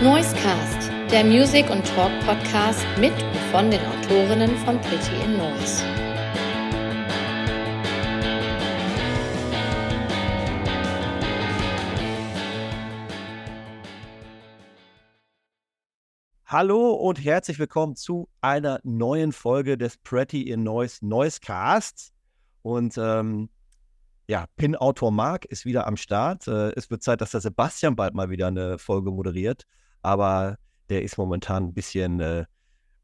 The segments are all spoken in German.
Noisecast, der Music- und Talk-Podcast mit und von den Autorinnen von Pretty in Noise. Hallo und herzlich willkommen zu einer neuen Folge des Pretty in Noise Noisecasts. Und ähm, ja, Pin-Autor Marc ist wieder am Start. Äh, es wird Zeit, dass der Sebastian bald mal wieder eine Folge moderiert. Aber der ist momentan ein bisschen äh,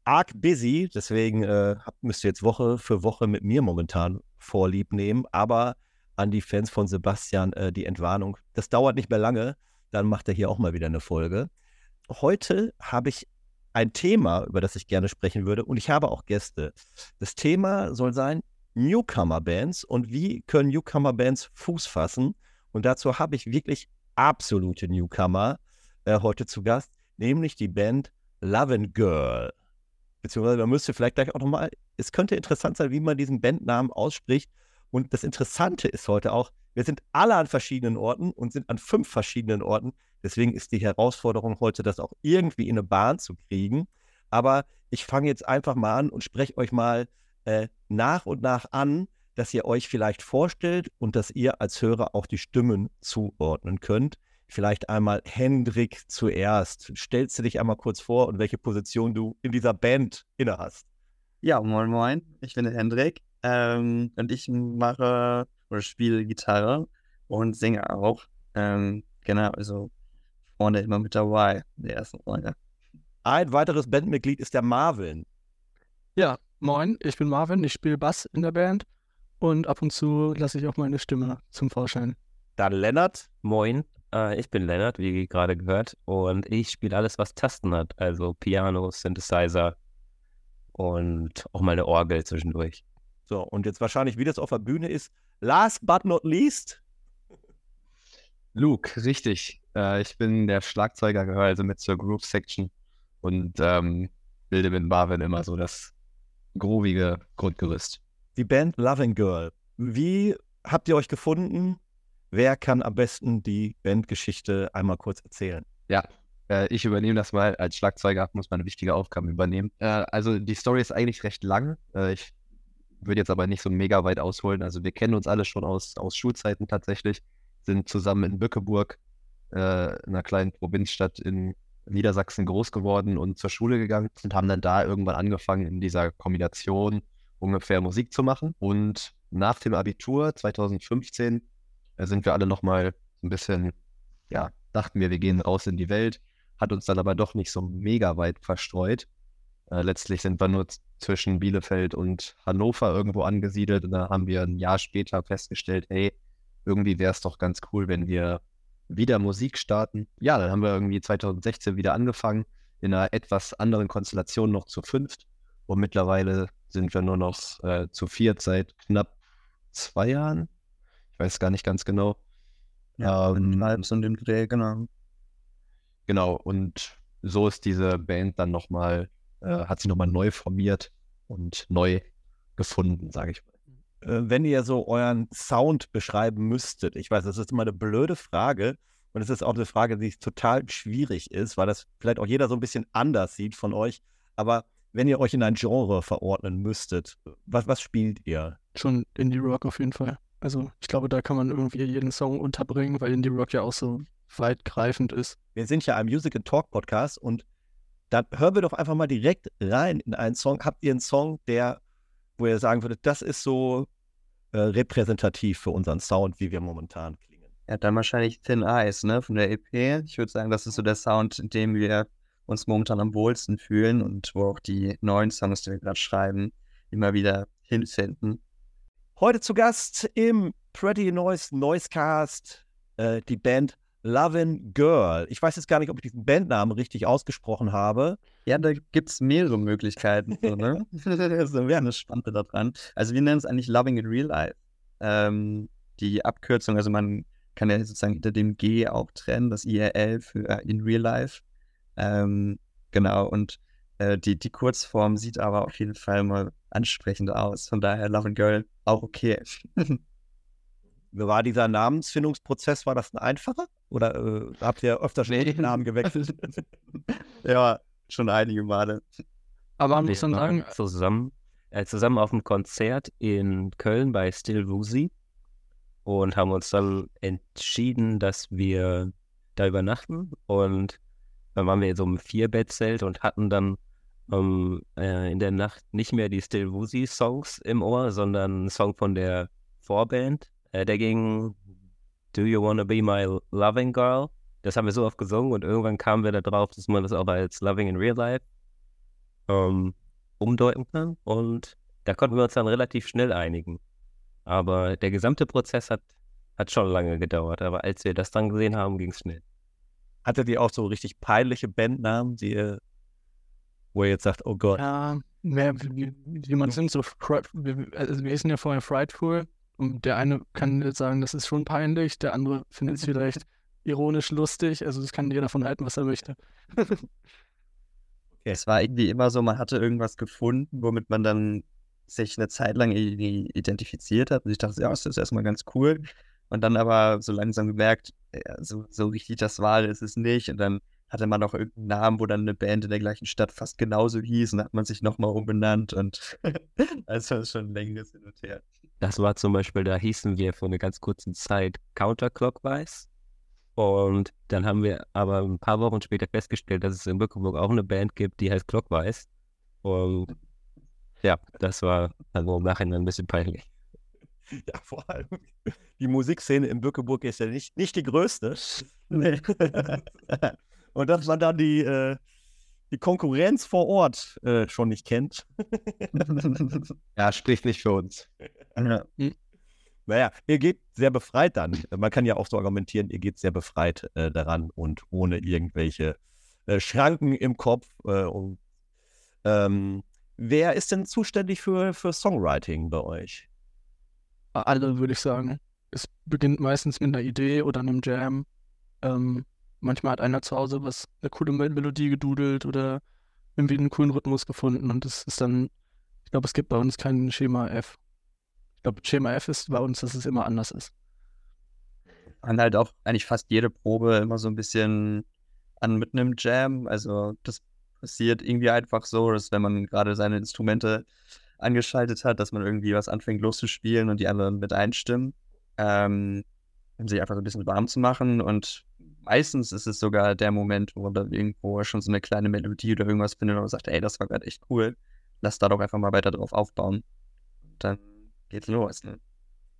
arg busy. Deswegen äh, müsst ihr jetzt Woche für Woche mit mir momentan vorlieb nehmen. Aber an die Fans von Sebastian äh, die Entwarnung. Das dauert nicht mehr lange. Dann macht er hier auch mal wieder eine Folge. Heute habe ich ein Thema, über das ich gerne sprechen würde. Und ich habe auch Gäste. Das Thema soll sein Newcomer-Bands und wie können Newcomer-Bands Fuß fassen. Und dazu habe ich wirklich absolute Newcomer äh, heute zu Gast, nämlich die Band Lovin' Girl. Beziehungsweise man müsste vielleicht gleich auch nochmal, es könnte interessant sein, wie man diesen Bandnamen ausspricht. Und das Interessante ist heute auch, wir sind alle an verschiedenen Orten und sind an fünf verschiedenen Orten. Deswegen ist die Herausforderung heute, das auch irgendwie in eine Bahn zu kriegen. Aber ich fange jetzt einfach mal an und spreche euch mal äh, nach und nach an, dass ihr euch vielleicht vorstellt und dass ihr als Hörer auch die Stimmen zuordnen könnt. Vielleicht einmal Hendrik zuerst. Stellst du dich einmal kurz vor und welche Position du in dieser Band inne hast? Ja, moin moin, ich bin der Hendrik ähm, und ich mache oder spiele Gitarre und singe auch. Ähm, genau, also vorne immer mit dabei, in der ersten Runde. Ein weiteres Bandmitglied ist der Marvin. Ja, moin, ich bin Marvin, ich spiele Bass in der Band und ab und zu lasse ich auch meine Stimme zum Vorschein. Dann Lennart. Moin, ich bin Lennart, wie gerade gehört, und ich spiele alles, was Tasten hat, also Piano, Synthesizer und auch mal eine Orgel zwischendurch. So, und jetzt wahrscheinlich, wie das auf der Bühne ist, last but not least. Luke, richtig. Äh, ich bin der Schlagzeuger, gehöre also mit zur Groove Section und ähm, bilde mit Marvin immer so das groovige Grundgerüst. Die Band Loving Girl. Wie habt ihr euch gefunden? Wer kann am besten die Bandgeschichte einmal kurz erzählen? Ja, äh, ich übernehme das mal. Als Schlagzeuger muss man wichtige Aufgabe übernehmen. Äh, also die Story ist eigentlich recht lang. Äh, ich würde jetzt aber nicht so mega weit ausholen. Also wir kennen uns alle schon aus, aus Schulzeiten tatsächlich, sind zusammen in Bückeburg, äh, einer kleinen Provinzstadt in Niedersachsen groß geworden und zur Schule gegangen und haben dann da irgendwann angefangen, in dieser Kombination ungefähr Musik zu machen. Und nach dem Abitur 2015 äh, sind wir alle nochmal ein bisschen, ja, dachten wir, wir gehen raus in die Welt, hat uns dann aber doch nicht so mega weit verstreut. Äh, letztlich sind wir nur zwischen Bielefeld und Hannover irgendwo angesiedelt und da haben wir ein Jahr später festgestellt, hey, irgendwie wäre es doch ganz cool, wenn wir wieder Musik starten. Ja, dann haben wir irgendwie 2016 wieder angefangen, in einer etwas anderen Konstellation noch zu fünft. Und mittlerweile sind wir nur noch äh, zu viert seit knapp zwei Jahren. Ich weiß gar nicht ganz genau. Ja, ähm, halb so dem Dreh, genau. Genau, und so ist diese Band dann nochmal, äh, hat sich nochmal neu formiert und neu gefunden, sage ich mal. Äh, wenn ihr so euren Sound beschreiben müsstet, ich weiß, das ist immer eine blöde Frage und es ist auch eine Frage, die total schwierig ist, weil das vielleicht auch jeder so ein bisschen anders sieht von euch. Aber wenn ihr euch in ein Genre verordnen müsstet, was, was spielt ihr? Schon Indie Rock auf jeden Fall. Also ich glaube, da kann man irgendwie jeden Song unterbringen, weil Indie Rock ja auch so weitgreifend ist. Wir sind ja ein Music and Talk Podcast und dann hören wir doch einfach mal direkt rein in einen Song. Habt ihr einen Song, der, wo ihr sagen würdet, das ist so äh, repräsentativ für unseren Sound, wie wir momentan klingen. Ja, dann wahrscheinlich Thin Ice, ne, von der EP. Ich würde sagen, das ist so der Sound, in dem wir uns momentan am wohlsten fühlen und wo auch die neuen Songs, die wir gerade schreiben, immer wieder hinfinden. Heute zu Gast im Pretty Noise Noisecast äh, die Band Lovin' Girl. Ich weiß jetzt gar nicht, ob ich diesen Bandnamen richtig ausgesprochen habe. Ja, da gibt es mehrere Möglichkeiten. So, ne? das wäre eine Spannende daran. Also wir nennen es eigentlich Loving in Real Life. Ähm, die Abkürzung, also man kann ja sozusagen hinter dem G auch trennen, das IRL für äh, in Real Life. Ähm, genau, und äh, die, die Kurzform sieht aber auf jeden Fall mal ansprechend aus. Von daher Love and Girl auch okay. war dieser Namensfindungsprozess, war das ein einfacher? Oder äh, habt ihr öfter schon Nee. den Namen gewechselt? Ja, schon einige Male. Aber man Wir muss dann sagen, zusammen, äh, zusammen auf einem Konzert in Köln bei Still Woozy und haben uns dann entschieden, dass wir da übernachten und dann waren wir in so einem Vierbettzelt und hatten dann ähm, äh, in der Nacht nicht mehr die Still Woozy Songs im Ohr, sondern einen Song von der Vorband. Äh, der ging Do You Wanna Be My Loving Girl? Das haben wir so oft gesungen und irgendwann kamen wir da drauf, dass man das auch als Loving in Real Life ähm, umdeuten kann. Und da konnten wir uns dann relativ schnell einigen. Aber der gesamte Prozess hat, hat schon lange gedauert. Aber als wir das dann gesehen haben, ging es schnell. Hattet ihr auch so richtig peinliche Bandnamen, die ihr, wo ihr jetzt sagt, oh Gott, ja, mehr, wie, man sind, so, wir, also wir hießen ja vorher Frightful und der eine kann jetzt sagen, das ist schon peinlich, der andere findet es vielleicht ironisch lustig, also das kann jeder davon halten, was er möchte. Es war irgendwie immer so, man hatte irgendwas gefunden, womit man dann sich eine Zeit lang irgendwie identifiziert hat. Und ich dachte, ja, das ist erstmal ganz cool. Und dann aber so langsam gemerkt, ja, so, so richtig das war ist es nicht. Und dann hatte man auch irgendeinen Namen, wo dann eine Band in der gleichen Stadt fast genauso hieß. Und hat man sich nochmal umbenannt. Und das war schon ein längeres Hin und Her. Das war zum Beispiel, da hießen wir für eine ganz kurze Zeit Counterclockwise. Und dann haben wir aber ein paar Wochen später festgestellt, dass es in Bückeburg auch eine Band gibt, die heißt Clockwise. Und ja, das war also im Nachhinein ein bisschen peinlich. ja, vor allem die Musikszene in Bückeburg ist ja nicht, nicht die größte. Und dass man dann die, äh, die Konkurrenz vor Ort äh, schon nicht kennt. Ja, spricht nicht für uns. ja. Naja, ihr geht sehr befreit dann. Man kann ja auch so argumentieren, ihr geht sehr befreit äh, daran und ohne irgendwelche äh, Schranken im Kopf. Äh, und, ähm, wer ist denn zuständig für, für Songwriting bei euch? Alle, würde ich sagen. Es beginnt meistens mit einer Idee oder einem Jam. Ähm, manchmal hat einer zu Hause was, eine coole Mel- Melodie gedudelt oder irgendwie einen coolen Rhythmus gefunden und das ist dann, ich glaube, es gibt bei uns kein Schema F. Ich glaube, Schema F ist bei uns, dass es immer anders ist. Und halt auch eigentlich fast jede Probe immer so ein bisschen an mit einem Jam. Also das passiert irgendwie einfach so, dass wenn man gerade seine Instrumente angeschaltet hat, dass man irgendwie was anfängt loszuspielen und die anderen mit einstimmen, ähm, um sich einfach so ein bisschen warm zu machen. Und meistens ist es sogar der Moment, wo man dann irgendwo schon so eine kleine Melodie oder irgendwas findet und sagt, ey, das war gerade echt cool. Lass da doch einfach mal weiter drauf aufbauen. Und dann geht's los. Ne?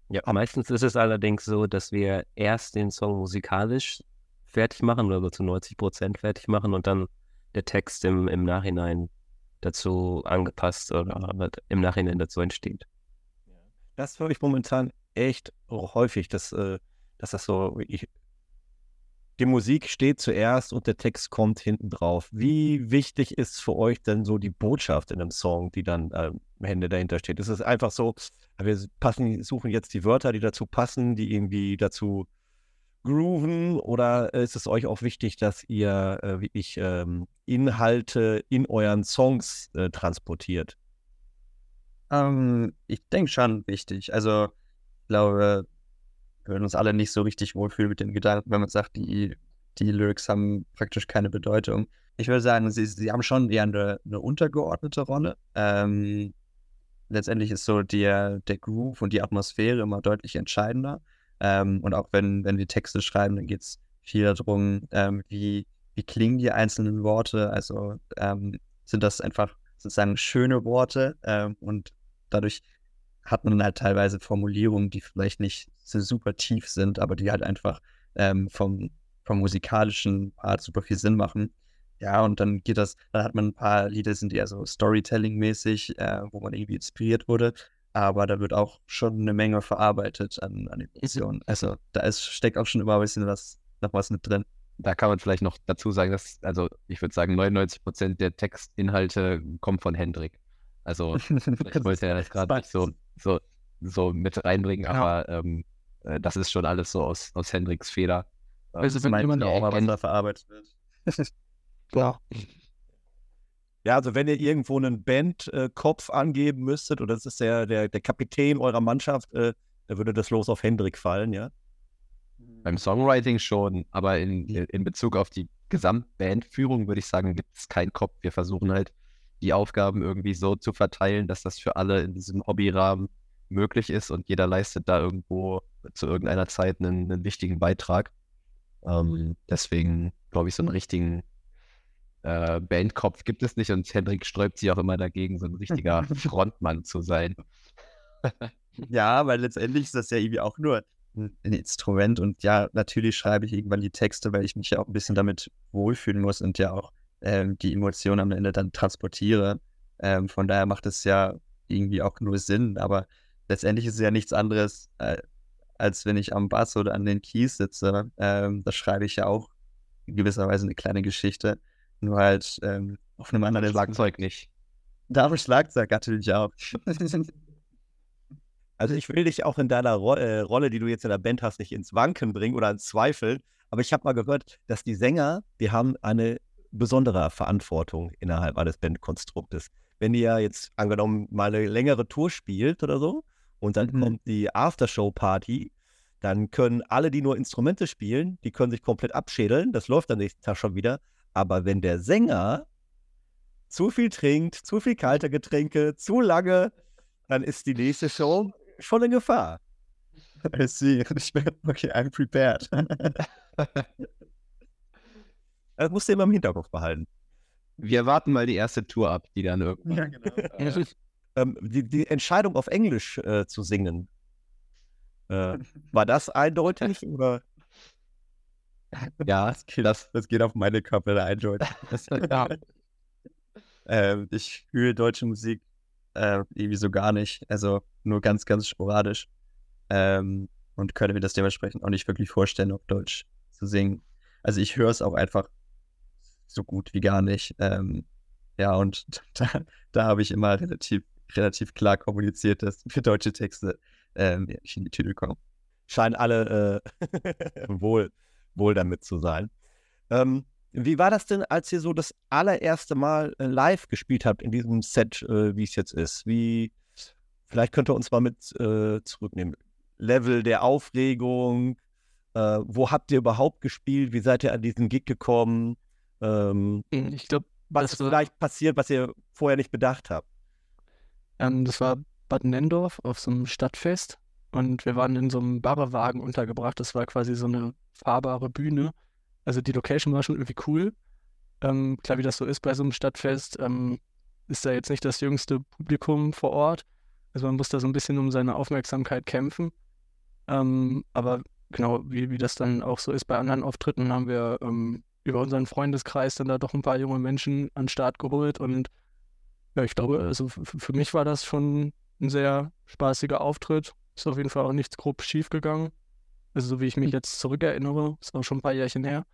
Ja, meistens ist es allerdings so, dass wir erst den Song musikalisch fertig machen oder so zu 90 Prozent fertig machen und dann der Text im, im Nachhinein dazu angepasst oder halt im Nachhinein dazu entsteht. Das höre ich momentan echt häufig, dass, äh, dass das so wirklich. Die Musik steht zuerst und der Text kommt hinten drauf. Wie wichtig ist für euch denn so die Botschaft in einem Song, die dann am Ende dahinter steht? Ist es einfach so, wir passen, suchen jetzt die Wörter, die dazu passen, die irgendwie dazu grooven? Oder ist es euch auch wichtig, dass ihr äh, wirklich ähm, Inhalte in euren Songs äh, transportiert? Ähm, ich denke schon wichtig. Also, ich glaube, würden uns alle nicht so richtig wohlfühlen mit dem Gedanken, wenn man sagt, die, die Lyrics haben praktisch keine Bedeutung. Ich würde sagen, sie, sie haben schon eher eine, eine untergeordnete Rolle. Ähm, letztendlich ist so der, der Groove und die Atmosphäre immer deutlich entscheidender. Ähm, und auch wenn, wenn wir Texte schreiben, dann geht es viel darum, ähm, wie, wie klingen die einzelnen Worte. Also ähm, sind das einfach sozusagen schöne Worte ähm, und dadurch hat man halt teilweise Formulierungen, die vielleicht nicht so super tief sind, aber die halt einfach ähm, vom, vom musikalischen Part super viel Sinn machen. Ja, und dann geht das, dann hat man ein paar Lieder, die sind eher so Storytelling-mäßig, äh, wo man irgendwie inspiriert wurde, aber da wird auch schon eine Menge verarbeitet an, an Emotionen. Also da ist, steckt auch schon immer ein bisschen was, noch was mit drin. Da kann man vielleicht noch dazu sagen, dass, also ich würde sagen, 99 Prozent der Textinhalte kommen von Hendrik. Also vielleicht wollte er das gerade nicht so, so, so mit reinbringen, Genau. aber ähm, äh, das ist schon alles so aus, aus Hendriks Feder. Also wenn jemand ihr auch mal, was da verarbeitet wird. Ja. Ja, also wenn ihr irgendwo einen Bandkopf angeben müsstet, oder das ist der, der, der Kapitän eurer Mannschaft, äh, da würde das Los auf Hendrik fallen, ja? Beim Songwriting schon, aber in, in Bezug auf die Gesamtbandführung würde ich sagen, gibt es keinen Kopf. Wir versuchen halt, die Aufgaben irgendwie so zu verteilen, dass das für alle in diesem Hobbyrahmen möglich ist und jeder leistet da irgendwo zu irgendeiner Zeit einen, einen wichtigen Beitrag. Ähm, deswegen glaube ich, so einen richtigen äh, Bandkopf gibt es nicht und Hendrik sträubt sich auch immer dagegen, so ein richtiger Frontmann zu sein. ja, weil letztendlich ist das ja irgendwie auch nur ein Instrument und ja, natürlich schreibe ich irgendwann die Texte, weil ich mich ja auch ein bisschen damit wohlfühlen muss und ja auch ähm, die Emotionen am Ende dann transportiere. Ähm, von daher macht es ja irgendwie auch nur Sinn, aber letztendlich ist es ja nichts anderes, äh, als wenn ich am Bass oder an den Keys sitze. Ähm, da schreibe ich ja auch in gewisser Weise eine kleine Geschichte, nur halt ähm, auf einem anderen Schlagzeug nicht. Da auf Schlagzeug natürlich auch. Also ich will dich auch in deiner Ro äh, Rolle, die du jetzt in der Band hast, nicht ins Wanken bringen oder ins Zweifeln. Aber ich habe mal gehört, dass die Sänger, die haben eine besondere Verantwortung innerhalb eines Bandkonstruktes. Wenn ihr ja jetzt angenommen mal eine längere Tour spielt oder so und dann mhm. kommt die Aftershow-Party, dann können alle, die nur Instrumente spielen, die können sich komplett abschädeln. Das läuft am nächsten Tag schon wieder. Aber wenn der Sänger zu viel trinkt, zu viel kalte Getränke, zu lange, dann ist die nächste Show schon in Gefahr. I see. Ich bin, okay, I'm prepared. das musst du immer im Hinterkopf behalten. Wir warten mal die erste Tour ab, die dann irgendwann. Ja, genau. Äh, ähm, die, die, Entscheidung auf Englisch äh, zu singen, äh, war das eindeutig oder? Ja, das geht, das, das geht auf meine Kappe eindeutig. ja. ähm, ich fühle deutsche Musik äh, irgendwie so gar nicht. Also nur ganz, ganz sporadisch. Ähm, und könnte mir das dementsprechend auch nicht wirklich vorstellen, auf Deutsch zu singen. Also ich höre es auch einfach so gut wie gar nicht. Ähm, ja, und da, da habe ich immer relativ, relativ klar kommuniziert, dass für deutsche Texte ähm, nicht in die Tüte kommen. Scheinen alle äh, wohl, wohl damit zu sein. Ähm, wie war das denn, als ihr so das allererste Mal äh, live gespielt habt in diesem Set, äh, wie es jetzt ist? Wie, vielleicht könnt ihr uns mal mit äh, zurücknehmen. Level der Aufregung, äh, wo habt ihr überhaupt gespielt? Wie seid ihr an diesen Gig gekommen? Ähm, hm, ich glaube, was ist vielleicht passiert, was ihr vorher nicht bedacht habt? Ähm, das war Bad Nendorf auf so einem Stadtfest und wir waren in so einem Barrewagen untergebracht. Das war quasi so eine fahrbare Bühne also die Location war schon irgendwie cool. Ähm, klar, wie das so ist bei so einem Stadtfest, ähm, ist da jetzt nicht das jüngste Publikum vor Ort. Also man muss da so ein bisschen um seine Aufmerksamkeit kämpfen. Ähm, aber genau, wie, wie das dann auch so ist bei anderen Auftritten, haben wir ähm, über unseren Freundeskreis dann da doch ein paar junge Menschen an den Start geholt. Und ja, ich glaube, also für mich war das schon ein sehr spaßiger Auftritt. Ist auf jeden Fall auch nichts grob schief gegangen. Also so wie ich mich jetzt zurückerinnere, ist auch schon ein paar Jährchen her.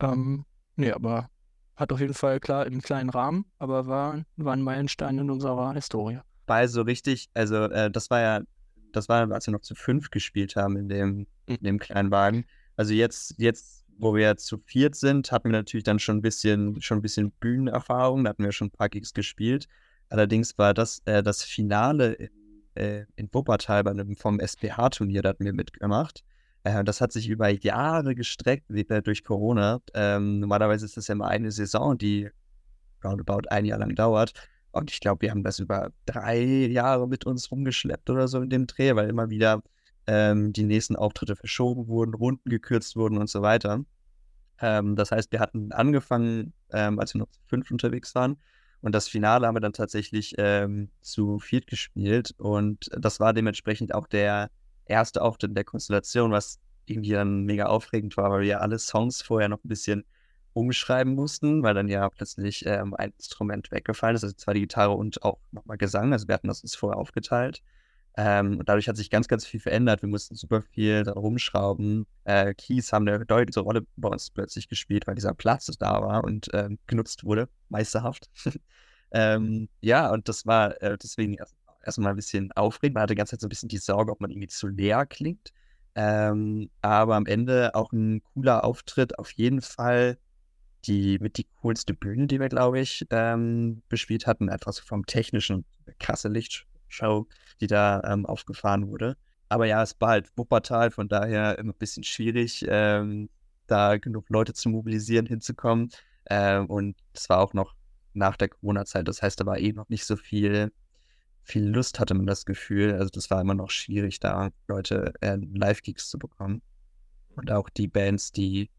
Ähm, nee, aber hat auf jeden Fall klar im kleinen Rahmen, aber war, war ein Meilenstein in unserer Historie. War so richtig, also äh, das war ja, das war, als wir noch zu fünf gespielt haben in dem, mhm. in dem kleinen Wagen. Also jetzt, jetzt, wo wir zu viert sind, hatten wir natürlich dann schon ein bisschen, schon ein bisschen Bühnenerfahrung, da hatten wir schon ein paar Gigs gespielt. Allerdings war das äh, das Finale in, äh, in Wuppertal bei einem, vom SPH-Turnier, da hatten wir mitgemacht. Äh, das hat sich über Jahre gestreckt äh, durch Corona. Ähm, normalerweise ist das ja immer eine Saison, die roundabout ein Jahr lang dauert. Und ich glaube, wir haben das über drei Jahre mit uns rumgeschleppt oder so in dem Dreh, weil immer wieder ähm, die nächsten Auftritte verschoben wurden, Runden gekürzt wurden und so weiter. Ähm, das heißt, wir hatten angefangen, ähm, als wir noch zu fünf unterwegs waren. Und das Finale haben wir dann tatsächlich ähm, zu viert gespielt. Und das war dementsprechend auch der erste Auftritt in der Konstellation, was irgendwie dann mega aufregend war, weil wir ja alle Songs vorher noch ein bisschen umschreiben mussten, weil dann ja plötzlich ähm, ein Instrument weggefallen ist, also zwar die Gitarre und auch nochmal Gesang, also wir hatten das uns vorher aufgeteilt. Ähm, und dadurch hat sich ganz, ganz viel verändert. Wir mussten super viel da rumschrauben. Äh, Keys haben eine deutliche Rolle bei uns plötzlich gespielt, weil dieser Platz da war und ähm, genutzt wurde, meisterhaft. ähm, ja, und das war äh, deswegen erst erstmal ein bisschen aufregend. Man hatte die ganze Zeit so ein bisschen die Sorge, ob man irgendwie zu leer klingt. Ähm, aber am Ende auch ein cooler Auftritt. Auf jeden Fall die mit die coolste Bühne, die wir, glaube ich, ähm, bespielt hatten. Einfach so vom technischen, krasse Lichtshow, die da ähm, aufgefahren wurde. Aber ja, es war halt Wuppertal, von daher immer ein bisschen schwierig, ähm, da genug Leute zu mobilisieren, hinzukommen. Ähm, und es war auch noch nach der Corona-Zeit, das heißt, da war eh noch nicht so viel, viel Lust, hatte man das Gefühl. Also das war immer noch schwierig, da Leute äh, Live-Gigs zu bekommen. Und auch die Bands, die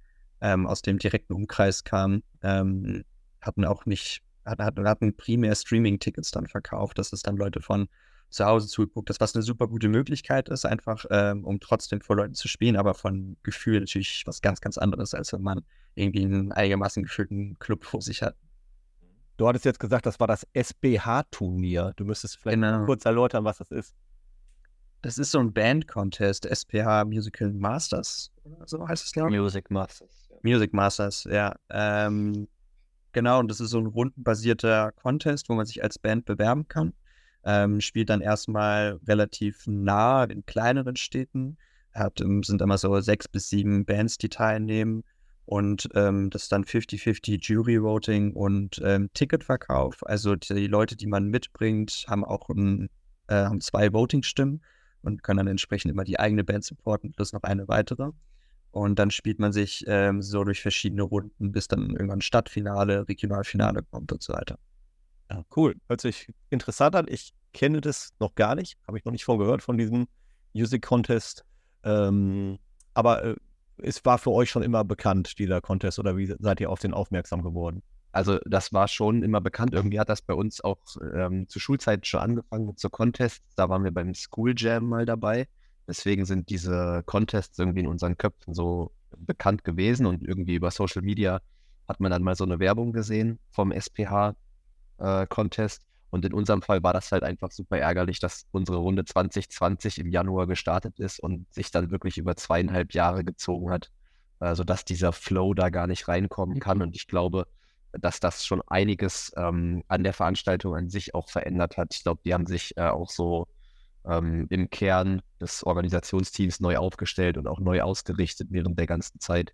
ähm, aus dem direkten Umkreis kamen, ähm, hatten auch nicht, hatten, hatten primär Streaming-Tickets dann verkauft. Das ist dann Leute von zu Hause zugeguckt das, was eine super gute Möglichkeit ist, einfach ähm, um trotzdem vor Leuten zu spielen, aber von Gefühl natürlich was ganz, ganz anderes, als wenn man irgendwie einen einigermaßen gefüllten Club vor sich hat. Du hattest jetzt gesagt, das war das SBH-Turnier. Du müsstest vielleicht genau. kurz erläutern, was das ist. Das ist so ein Band-Contest, SPH Musical Masters, so heißt es, glaube ich. Music Masters. Ja. Music Masters, ja. Ähm, genau, und das ist so ein rundenbasierter Contest, wo man sich als Band bewerben kann. Ähm, spielt dann erstmal relativ nah in kleineren Städten. Hat, ähm, sind immer so sechs bis sieben Bands, die teilnehmen. Und ähm, das ist dann 50-50 Jury-Voting und ähm, Ticketverkauf. Also die Leute, die man mitbringt, haben auch ein, äh, haben zwei Voting-Stimmen und können dann entsprechend immer die eigene Band supporten, plus noch eine weitere. Und dann spielt man sich ähm, so durch verschiedene Runden, bis dann irgendwann Stadtfinale, Regionalfinale kommt und so weiter. Ja, cool. Hört sich interessant an. Ich kenne das noch gar nicht. Habe ich noch nicht von gehört, von diesem Music Contest. Ähm, aber äh, es war für euch schon immer bekannt, dieser Contest, oder wie seid ihr auf den aufmerksam geworden? Also das war schon immer bekannt. Irgendwie hat das bei uns auch ähm, zur Schulzeit schon angefangen mit so Contests. Da waren wir beim School Jam mal dabei. Deswegen sind diese Contests irgendwie in unseren Köpfen so bekannt gewesen und irgendwie über Social Media hat man dann mal so eine Werbung gesehen vom SPH-Contest. Äh, und in unserem Fall war das halt einfach super ärgerlich, dass unsere Runde 2020 im Januar gestartet ist und sich dann wirklich über zweieinhalb Jahre gezogen hat, äh, sodass dieser Flow da gar nicht reinkommen kann. Und ich glaube, dass das schon einiges ähm, an der Veranstaltung an sich auch verändert hat. Ich glaube, die haben sich äh, auch so ähm, im Kern des Organisationsteams neu aufgestellt und auch neu ausgerichtet während der ganzen Zeit,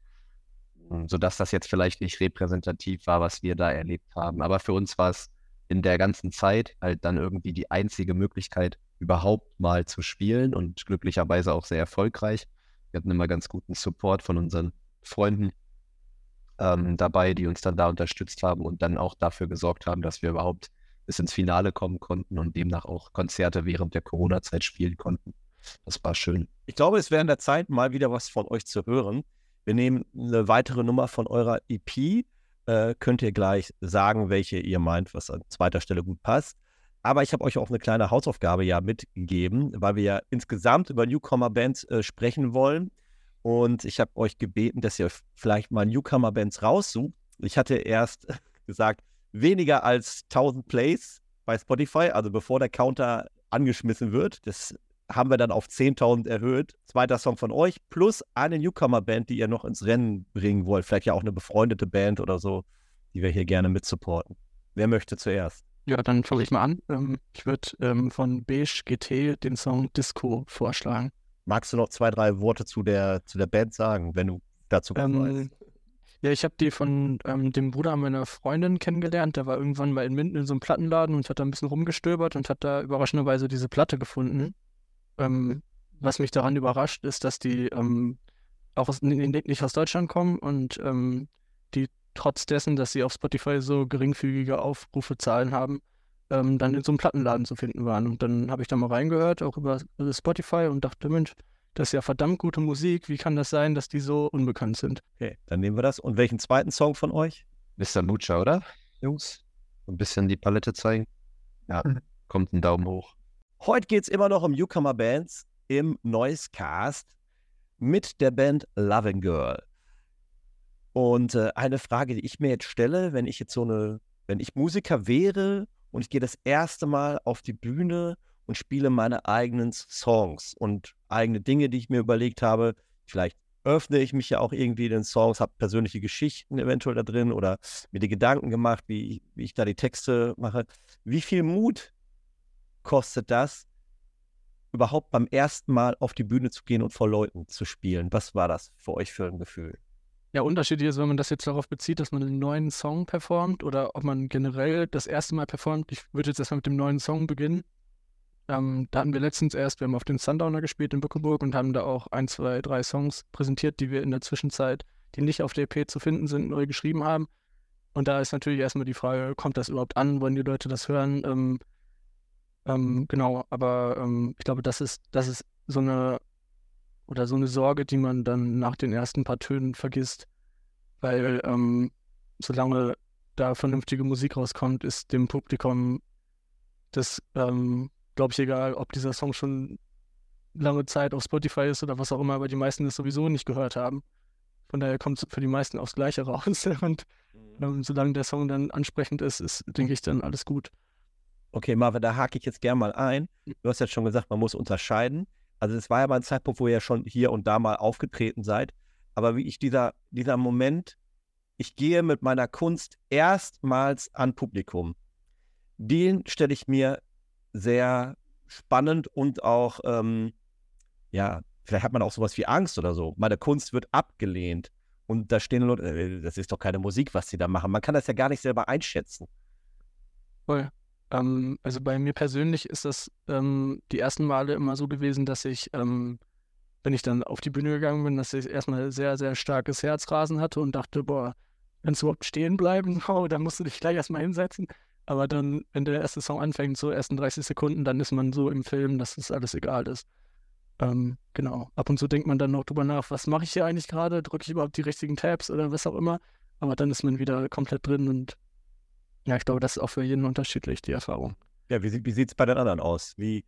ähm, sodass das jetzt vielleicht nicht repräsentativ war, was wir da erlebt haben. Aber für uns war es in der ganzen Zeit halt dann irgendwie die einzige Möglichkeit, überhaupt mal zu spielen und glücklicherweise auch sehr erfolgreich. Wir hatten immer ganz guten Support von unseren Freunden ähm, dabei, die uns dann da unterstützt haben und dann auch dafür gesorgt haben, dass wir überhaupt bis ins Finale kommen konnten und demnach auch Konzerte während der Corona-Zeit spielen konnten. Das war schön. Ich glaube, es wäre an der Zeit, mal wieder was von euch zu hören. Wir nehmen eine weitere Nummer von eurer EP. Äh, könnt ihr gleich sagen, welche ihr meint, was an zweiter Stelle gut passt. Aber ich habe euch auch eine kleine Hausaufgabe ja mitgegeben, weil wir ja insgesamt über Newcomer-Bands äh, sprechen wollen. Und ich habe euch gebeten, dass ihr vielleicht mal Newcomer-Bands raussucht. Ich hatte erst gesagt, weniger als 1000 Plays bei Spotify, also bevor der Counter angeschmissen wird. Das haben wir dann auf 10.000 erhöht. Zweiter Song von euch, plus eine Newcomer-Band, die ihr noch ins Rennen bringen wollt. Vielleicht ja auch eine befreundete Band oder so, die wir hier gerne mitsupporten. Wer möchte zuerst? Ja, dann fange ich mal an. Ähm, ich würde ähm, von Beige GT den Song Disco vorschlagen. Magst du noch zwei, drei Worte zu der, zu der Band sagen, wenn du dazu ähm, weißt? Ja, ich habe die von ähm, dem Bruder meiner Freundin kennengelernt. Der war irgendwann mal in Minden in so einem Plattenladen und hat da ein bisschen rumgestöbert und hat da überraschenderweise diese Platte gefunden. Ähm, was mich daran überrascht, ist, dass die ähm, auch aus, nicht aus Deutschland kommen und ähm, die trotz dessen, dass sie auf Spotify so geringfügige Aufrufezahlen haben, ähm, dann in so einem Plattenladen zu finden waren. Und dann habe ich da mal reingehört, auch über Spotify und dachte, Mensch, das ist ja verdammt gute Musik. Wie kann das sein, dass die so unbekannt sind? Okay, dann nehmen wir das. Und welchen zweiten Song von euch? Mr. Mucha, oder, Jungs? Ein bisschen die Palette zeigen. Ja, mhm. kommt ein Daumen hoch. Heute geht es immer noch um Newcomer Bands im Noise Cast mit der Band Loving Girl. Und äh, eine Frage, die ich mir jetzt stelle, wenn ich jetzt so eine, wenn ich Musiker wäre und ich gehe das erste Mal auf die Bühne und spiele meine eigenen Songs und eigene Dinge, die ich mir überlegt habe. Vielleicht öffne ich mich ja auch irgendwie den Songs, habe persönliche Geschichten eventuell da drin oder mir die Gedanken gemacht, wie, wie ich da die Texte mache. Wie viel Mut kostet das, überhaupt beim ersten Mal auf die Bühne zu gehen und vor Leuten zu spielen? Was war das für euch für ein Gefühl? Ja, Unterschied ist, wenn man das jetzt darauf bezieht, dass man einen neuen Song performt oder ob man generell das erste Mal performt. Ich würde jetzt erstmal mit dem neuen Song beginnen. Ähm, da hatten wir letztens erst, wir haben auf dem Sundowner gespielt in Bückeburg und haben da auch ein, zwei, drei Songs präsentiert, die wir in der Zwischenzeit, die nicht auf der EP zu finden sind, neu geschrieben haben. Und da ist natürlich erstmal die Frage, kommt das überhaupt an? Wollen die Leute das hören? Ähm, ähm, genau, aber ähm, ich glaube, das ist, das ist so eine oder so eine Sorge, die man dann nach den ersten paar Tönen vergisst. Weil ähm, solange da vernünftige Musik rauskommt, ist dem Publikum das, ähm, glaube ich, egal, ob dieser Song schon lange Zeit auf Spotify ist oder was auch immer, aber die meisten das sowieso nicht gehört haben. Von daher kommt es für die meisten aufs Gleiche raus. Und mhm. ähm, solange der Song dann ansprechend ist, ist, denke ich, dann alles gut. Okay, Marvin, da hake ich jetzt gerne mal ein. Du hast jetzt schon gesagt, man muss unterscheiden. Also es war ja mal ein Zeitpunkt, wo ihr schon hier und da mal aufgetreten seid. Aber wie ich dieser, dieser Moment, ich gehe mit meiner Kunst erstmals an Publikum, den stelle ich mir sehr spannend und auch, ähm, ja, vielleicht hat man auch sowas wie Angst oder so. Meine Kunst wird abgelehnt. Und da stehen Leute, äh, das ist doch keine Musik, was sie da machen. Man kann das ja gar nicht selber einschätzen. Voll. Ähm, also bei mir persönlich ist das ähm, die ersten Male immer so gewesen, dass ich, ähm, wenn ich dann auf die Bühne gegangen bin, dass ich erstmal sehr, sehr starkes Herzrasen hatte und dachte, boah, kannst du überhaupt stehen bleiben? Oh, dann musst du dich gleich erstmal hinsetzen. Aber dann, wenn der erste Song anfängt, so ersten 30 Sekunden, dann ist man so im Film, dass das alles egal ist. Ähm, genau. Ab und zu denkt man dann noch drüber nach, was mache ich hier eigentlich gerade? Drücke ich überhaupt die richtigen Tabs oder was auch immer? Aber dann ist man wieder komplett drin und ja, ich glaube, das ist auch für jeden unterschiedlich, die Erfahrung. Ja, wie, wie sieht es bei den anderen aus? Wie,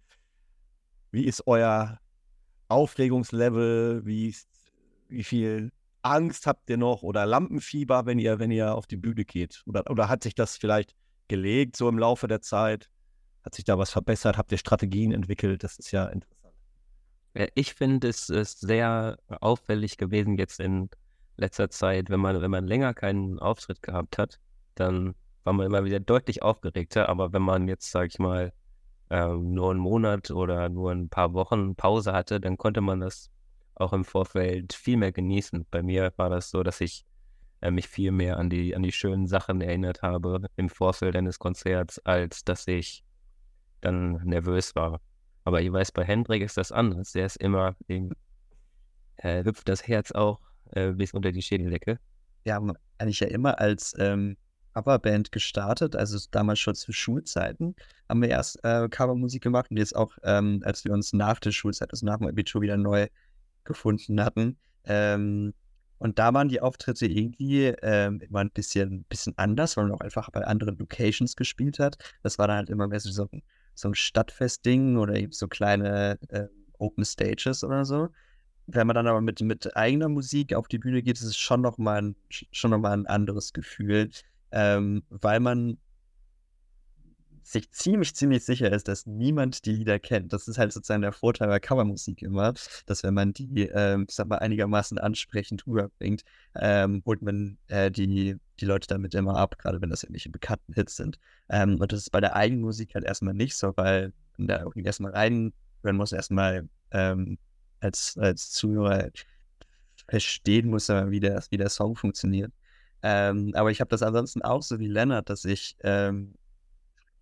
wie ist euer Aufregungslevel? Wie, wie viel Angst habt ihr noch oder Lampenfieber, wenn ihr, wenn ihr auf die Bühne geht? Oder, oder hat sich das vielleicht gelegt so im Laufe der Zeit? Hat sich da was verbessert? Habt ihr Strategien entwickelt? Das ist ja interessant. Ich finde, es ist sehr auffällig gewesen jetzt in letzter Zeit, wenn man, wenn man länger keinen Auftritt gehabt hat, dann war man immer wieder deutlich aufgeregter. Aber wenn man jetzt, sag ich mal, ähm, nur einen Monat oder nur ein paar Wochen Pause hatte, dann konnte man das auch im Vorfeld viel mehr genießen. Bei mir war das so, dass ich äh, mich viel mehr an die, an die schönen Sachen erinnert habe im Vorfeld eines Konzerts, als dass ich dann nervös war. Aber ich weiß, bei Hendrik ist das anders. Der ist immer, dem, äh, hüpft das Herz auch äh, bis unter die Schädeldecke. Ja, eigentlich ja immer als ähm, Coverband gestartet, also damals schon zu Schulzeiten, haben wir erst äh, Covermusik gemacht und jetzt auch, ähm, als wir uns nach der Schulzeit, also nach dem Abitur wieder neu gefunden hatten. Ähm, und da waren die Auftritte irgendwie ähm, immer ein bisschen, bisschen anders, weil man auch einfach bei anderen Locations gespielt hat. Das war dann halt immer mehr so, ein, so ein Stadtfest-Ding oder eben so kleine äh, Open Stages oder so. Wenn man dann aber mit, mit eigener Musik auf die Bühne geht, ist es schon nochmal ein, noch ein anderes Gefühl ähm, weil man sich ziemlich, ziemlich sicher ist, dass niemand die Lieder kennt. Das ist halt sozusagen der Vorteil bei Covermusik immer, dass wenn man die, ähm, ich sag mal, einigermaßen ansprechend rüberbringt, ähm, holt man äh, die, die Leute damit immer ab, gerade wenn das irgendwelche bekannten Hits sind. Ähm, und das ist bei der Eigenmusik halt erstmal nicht so, weil man da irgendwie erstmal reinhören muss, erstmal ähm, als, als Zuhörer verstehen muss, wie der, wie der Song funktioniert. Ähm, aber ich habe das ansonsten auch so wie Lennart, dass ich ähm,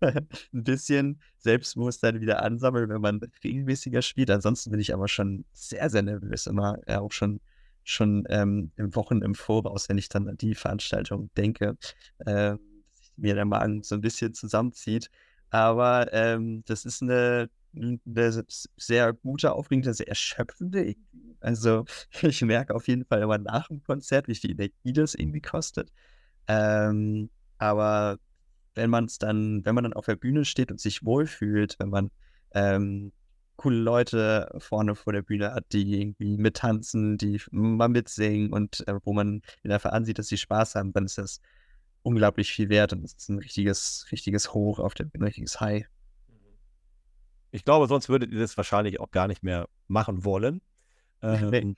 ein bisschen Selbstbewusstsein wieder ansammle, wenn man regelmäßiger spielt. Ansonsten bin ich aber schon sehr, sehr nervös, immer ja, auch schon, schon ähm, im Wochen im Voraus, wenn ich dann an die Veranstaltung denke, äh, mir der Magen so ein bisschen zusammenzieht. Aber ähm, das ist eine, eine sehr gute, aufregende, sehr erschöpfende also ich merke auf jeden Fall immer nach dem Konzert, wie viel Energie das irgendwie kostet. Ähm, aber wenn man es dann, wenn man dann auf der Bühne steht und sich wohlfühlt, wenn man ähm, coole Leute vorne vor der Bühne hat, die irgendwie mittanzen, die mal mitsingen und äh, wo man einfach ansieht, dass sie Spaß haben, dann ist das unglaublich viel wert und es ist ein richtiges, richtiges Hoch auf der Bühne, ein richtiges High. Ich glaube, sonst würdet ihr das wahrscheinlich auch gar nicht mehr machen wollen. Ähm,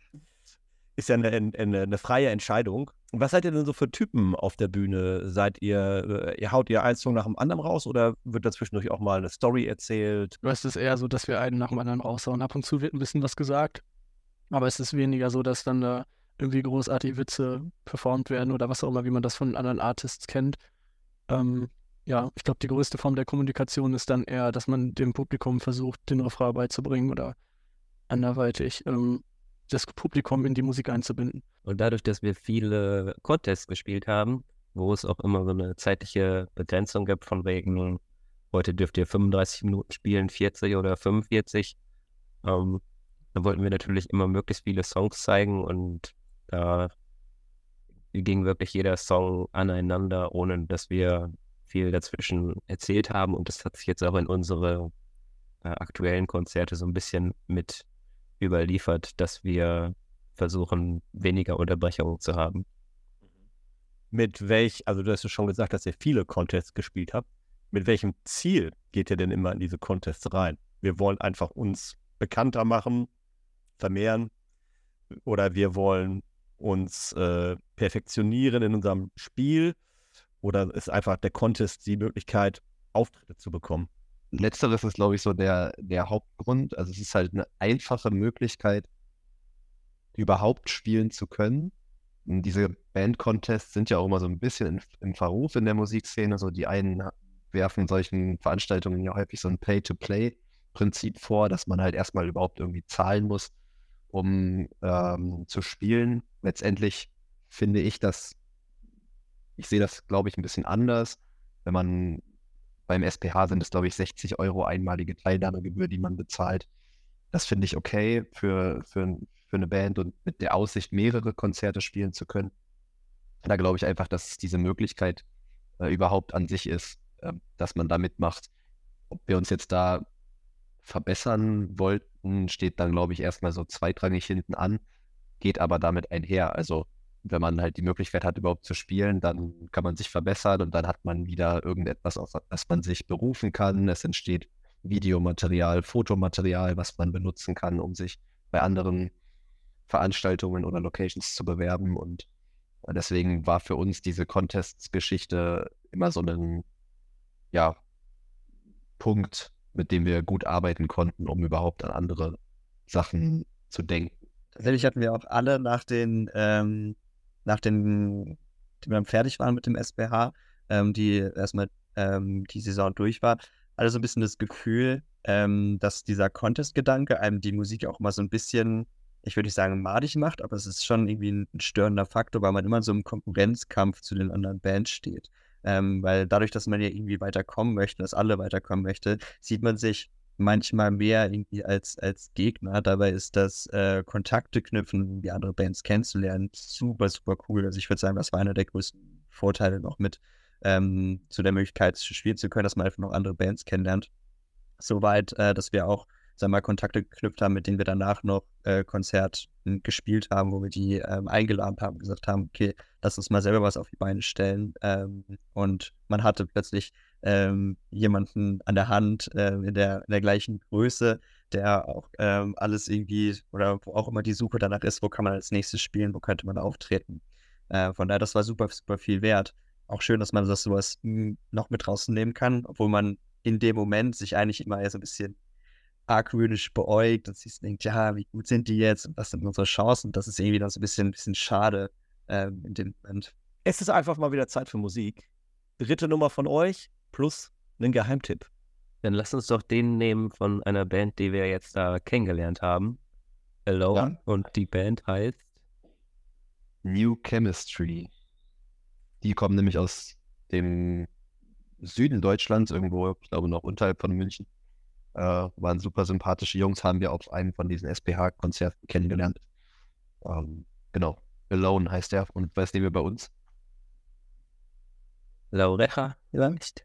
ist ja eine, eine, eine, freie Entscheidung. Was seid ihr denn so für Typen auf der Bühne? Seid ihr, äh, ihr haut ihr einen Song nach dem anderen raus oder wird dazwischendurch auch mal eine Story erzählt? Es ist eher so, dass wir einen nach dem anderen raushauen. Ab und zu wird ein bisschen was gesagt, aber es ist weniger so, dass dann da irgendwie großartige Witze performt werden oder was auch immer, wie man das von anderen Artists kennt. Ähm, ja, ich glaube, die größte Form der Kommunikation ist dann eher, dass man dem Publikum versucht, den Refrain beizubringen oder anderweitig ähm, das Publikum in die Musik einzubinden. Und dadurch, dass wir viele Contests gespielt haben, wo es auch immer so eine zeitliche Begrenzung gibt, von wegen, heute dürft ihr 35 Minuten spielen, 40 oder 45, ähm, dann wollten wir natürlich immer möglichst viele Songs zeigen und da ging wirklich jeder Song aneinander, ohne dass wir viel dazwischen erzählt haben. Und das hat sich jetzt auch in unsere äh, aktuellen Konzerte so ein bisschen mit überliefert, dass wir versuchen, weniger Unterbrechungen zu haben. Mit welch, also du hast ja schon gesagt, dass ihr viele Contests gespielt habt. Mit welchem Ziel geht ihr denn immer in diese Contests rein? Wir wollen einfach uns bekannter machen, vermehren oder wir wollen uns äh, perfektionieren in unserem Spiel oder ist einfach der Contest die Möglichkeit, Auftritte zu bekommen? Letzteres ist, glaube ich, so der, der Hauptgrund. Also es ist halt eine einfache Möglichkeit, überhaupt spielen zu können. Und diese Band-Contests sind ja auch immer so ein bisschen im Verruf in der Musikszene. So die einen werfen solchen Veranstaltungen ja häufig so ein Pay-to-Play-Prinzip vor, dass man halt erstmal überhaupt irgendwie zahlen muss, um ähm, zu spielen. Letztendlich finde ich, dass ich sehe das, glaube ich, ein bisschen anders. Wenn man beim SPH sind es, glaube ich, 60 Euro einmalige Teilnahmegebühr, die man bezahlt. Das finde ich okay für, für, für eine Band und mit der Aussicht, mehrere Konzerte spielen zu können. Da glaube ich einfach, dass diese Möglichkeit äh, überhaupt an sich ist, äh, dass man da mitmacht. Ob wir uns jetzt da verbessern wollten, steht dann, glaube ich, erstmal so zweitrangig hinten an, geht aber damit einher. Also wenn man halt die Möglichkeit hat, überhaupt zu spielen, dann kann man sich verbessern und dann hat man wieder irgendetwas, auf das man sich berufen kann. Es entsteht Videomaterial, Fotomaterial, was man benutzen kann, um sich bei anderen Veranstaltungen oder Locations zu bewerben. Und deswegen war für uns diese Contests-Geschichte immer so ein ja, Punkt, mit dem wir gut arbeiten konnten, um überhaupt an andere Sachen zu denken. Tatsächlich hatten wir auch alle nach den ähm, nach den, die wir dann fertig waren mit dem SBH, ähm, die erstmal ähm, die Saison durch war, alle so ein bisschen das Gefühl, ähm, dass dieser Contest-Gedanke einem die Musik auch mal so ein bisschen, ich würde nicht sagen madig macht, aber es ist schon irgendwie ein störender Faktor, weil man immer so im Konkurrenzkampf zu den anderen Bands steht. Ähm, weil dadurch, dass man ja irgendwie weiterkommen möchte, dass alle weiterkommen möchte, sieht man sich manchmal mehr irgendwie als, als Gegner. Dabei ist das äh, Kontakte knüpfen, wie andere Bands kennenzulernen, super, super cool. Also ich würde sagen, das war einer der größten Vorteile noch mit ähm, zu der Möglichkeit spielen zu können, dass man einfach noch andere Bands kennenlernt. Soweit, äh, dass wir auch sagen wir mal, Kontakte geknüpft haben, mit denen wir danach noch äh, Konzert hm, gespielt haben, wo wir die ähm, eingeladen haben, gesagt haben, okay, lass uns mal selber was auf die Beine stellen. Ähm, und man hatte plötzlich ähm, jemanden an der Hand äh, in, der, in der gleichen Größe, der auch ähm, alles irgendwie oder wo auch immer die Suche danach ist, wo kann man als nächstes spielen, wo könnte man auftreten. Äh, von daher, das war super, super viel wert. Auch schön, dass man das sowas hm, noch mit rausnehmen kann, obwohl man in dem Moment sich eigentlich immer so ein bisschen argwöhnisch beäugt und sich denkt, ja, wie gut sind die jetzt und was sind unsere Chancen? Das ist irgendwie noch so ein bisschen, bisschen schade ähm, in dem Moment. Es ist einfach mal wieder Zeit für Musik. Dritte Nummer von euch plus einen Geheimtipp. Dann lass uns doch den nehmen von einer Band, die wir jetzt da kennengelernt haben. Alone. Ja. Und die Band heißt New Chemistry. Die kommen nämlich aus dem Süden Deutschlands, irgendwo, ich glaube noch unterhalb von München. Äh, waren super sympathische Jungs, haben wir auf einem von diesen SPH-Konzerten kennengelernt. Ähm, genau. Alone heißt der. Und was nehmen wir bei uns? Laurecha, vielleicht?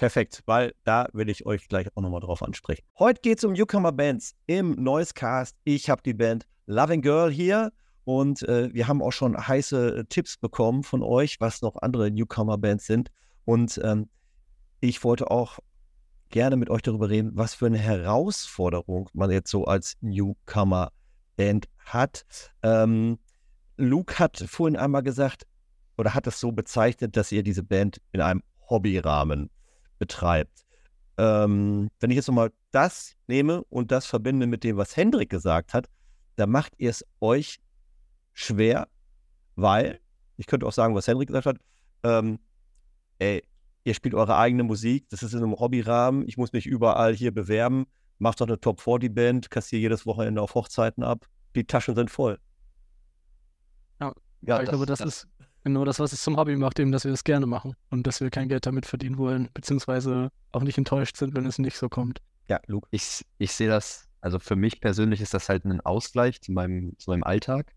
Perfekt, weil da will ich euch gleich auch nochmal drauf ansprechen. Heute geht es um Newcomer Bands im Noisecast. Ich habe die Band Loving Girl hier und äh, wir haben auch schon heiße äh, Tipps bekommen von euch, was noch andere Newcomer Bands sind. Und ähm, ich wollte auch gerne mit euch darüber reden, was für eine Herausforderung man jetzt so als Newcomer-Band hat. Ähm, Luke hat vorhin einmal gesagt, oder hat es so bezeichnet, dass ihr diese Band in einem Hobbyrahmen betreibt. Ähm, wenn ich jetzt nochmal das nehme und das verbinde mit dem, was Hendrik gesagt hat, dann macht ihr es euch schwer, weil, ich könnte auch sagen, was Hendrik gesagt hat, ähm, ey, ihr spielt eure eigene Musik, das ist in einem Hobbyrahmen, ich muss mich überall hier bewerben, macht doch eine Top 40 Band, kassiere jedes Wochenende auf Hochzeiten ab, die Taschen sind voll. Ja, ja ich glaube, das, das ist genau das, was es zum Hobby macht, eben, dass wir das gerne machen und dass wir kein Geld damit verdienen wollen, beziehungsweise auch nicht enttäuscht sind, wenn es nicht so kommt. Ja, Luke. Ich, ich sehe das, also für mich persönlich ist das halt ein Ausgleich zu meinem, zu meinem Alltag.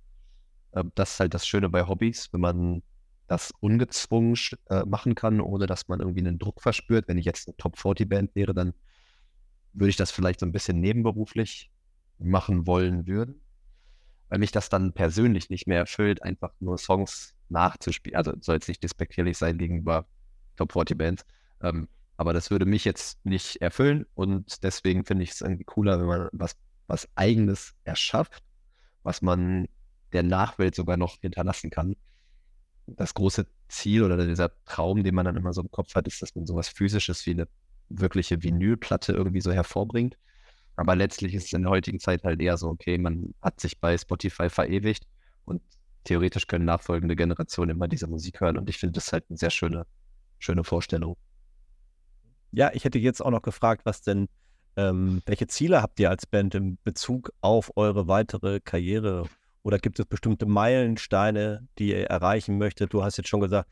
Ähm, das ist halt das Schöne bei Hobbys, wenn man das ungezwungen äh, machen kann, ohne dass man irgendwie einen Druck verspürt. Wenn ich jetzt eine Top-40-Band wäre, dann würde ich das vielleicht so ein bisschen nebenberuflich machen wollen würden. Weil mich das dann persönlich nicht mehr erfüllt, einfach nur Songs nachzuspielen. Also soll jetzt nicht despektierlich sein gegenüber Top-40-Bands. Ähm, aber das würde mich jetzt nicht erfüllen und deswegen finde ich es irgendwie cooler, wenn man was, was Eigenes erschafft, was man der Nachwelt sogar noch hinterlassen kann. Das große Ziel oder dieser Traum, den man dann immer so im Kopf hat, ist, dass man sowas Physisches wie eine wirkliche Vinylplatte irgendwie so hervorbringt. Aber letztlich ist es in der heutigen Zeit halt eher so, okay, man hat sich bei Spotify verewigt und theoretisch können nachfolgende Generationen immer diese Musik hören und ich finde das halt eine sehr schöne, schöne Vorstellung. Ja, ich hätte jetzt auch noch gefragt, was denn, ähm, welche Ziele habt ihr als Band in Bezug auf eure weitere Karriere? Oder gibt es bestimmte Meilensteine, die ihr erreichen möchtet? Du hast jetzt schon gesagt,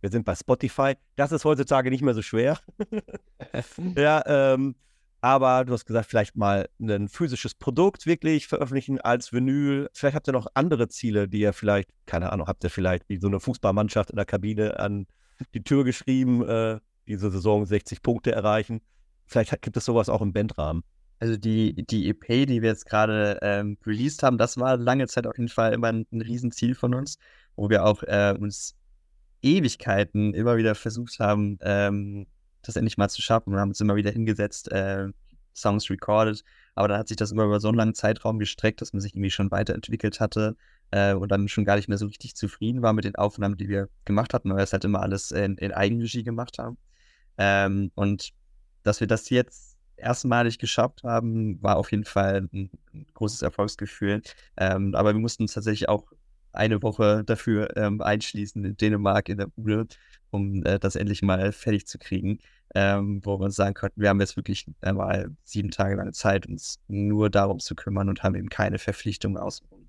wir sind bei Spotify. Das ist heutzutage nicht mehr so schwer. ja, ähm, aber du hast gesagt, vielleicht mal ein physisches Produkt wirklich veröffentlichen als Vinyl. Vielleicht habt ihr noch andere Ziele, die ihr vielleicht, keine Ahnung, habt ihr vielleicht wie so eine Fußballmannschaft in der Kabine an die Tür geschrieben, äh, diese Saison 60 Punkte erreichen. Vielleicht gibt es sowas auch im Bandrahmen. Also die, die EP, die wir jetzt gerade ähm, released haben, das war lange Zeit auf jeden Fall immer ein, ein Riesenziel von uns, wo wir auch äh, uns Ewigkeiten immer wieder versucht haben, ähm, das endlich mal zu schaffen. Wir haben uns immer wieder hingesetzt, äh, Songs recorded, aber dann hat sich das immer über so einen langen Zeitraum gestreckt, dass man sich irgendwie schon weiterentwickelt hatte äh, und dann schon gar nicht mehr so richtig zufrieden war mit den Aufnahmen, die wir gemacht hatten, weil wir es halt immer alles in, in Eigenregie gemacht haben. Ähm, und dass wir das jetzt erstmalig geschafft haben, war auf jeden Fall ein, großes Erfolgsgefühl. Ähm, aber wir mussten uns tatsächlich auch eine Woche dafür ähm, einschließen in Dänemark in der Bude, um äh, das endlich mal fertig zu kriegen. Ähm, wo wir uns sagen konnten, wir haben jetzt wirklich einmal sieben Tage lange Zeit, uns nur darum zu kümmern und haben eben keine Verpflichtungen außenrum.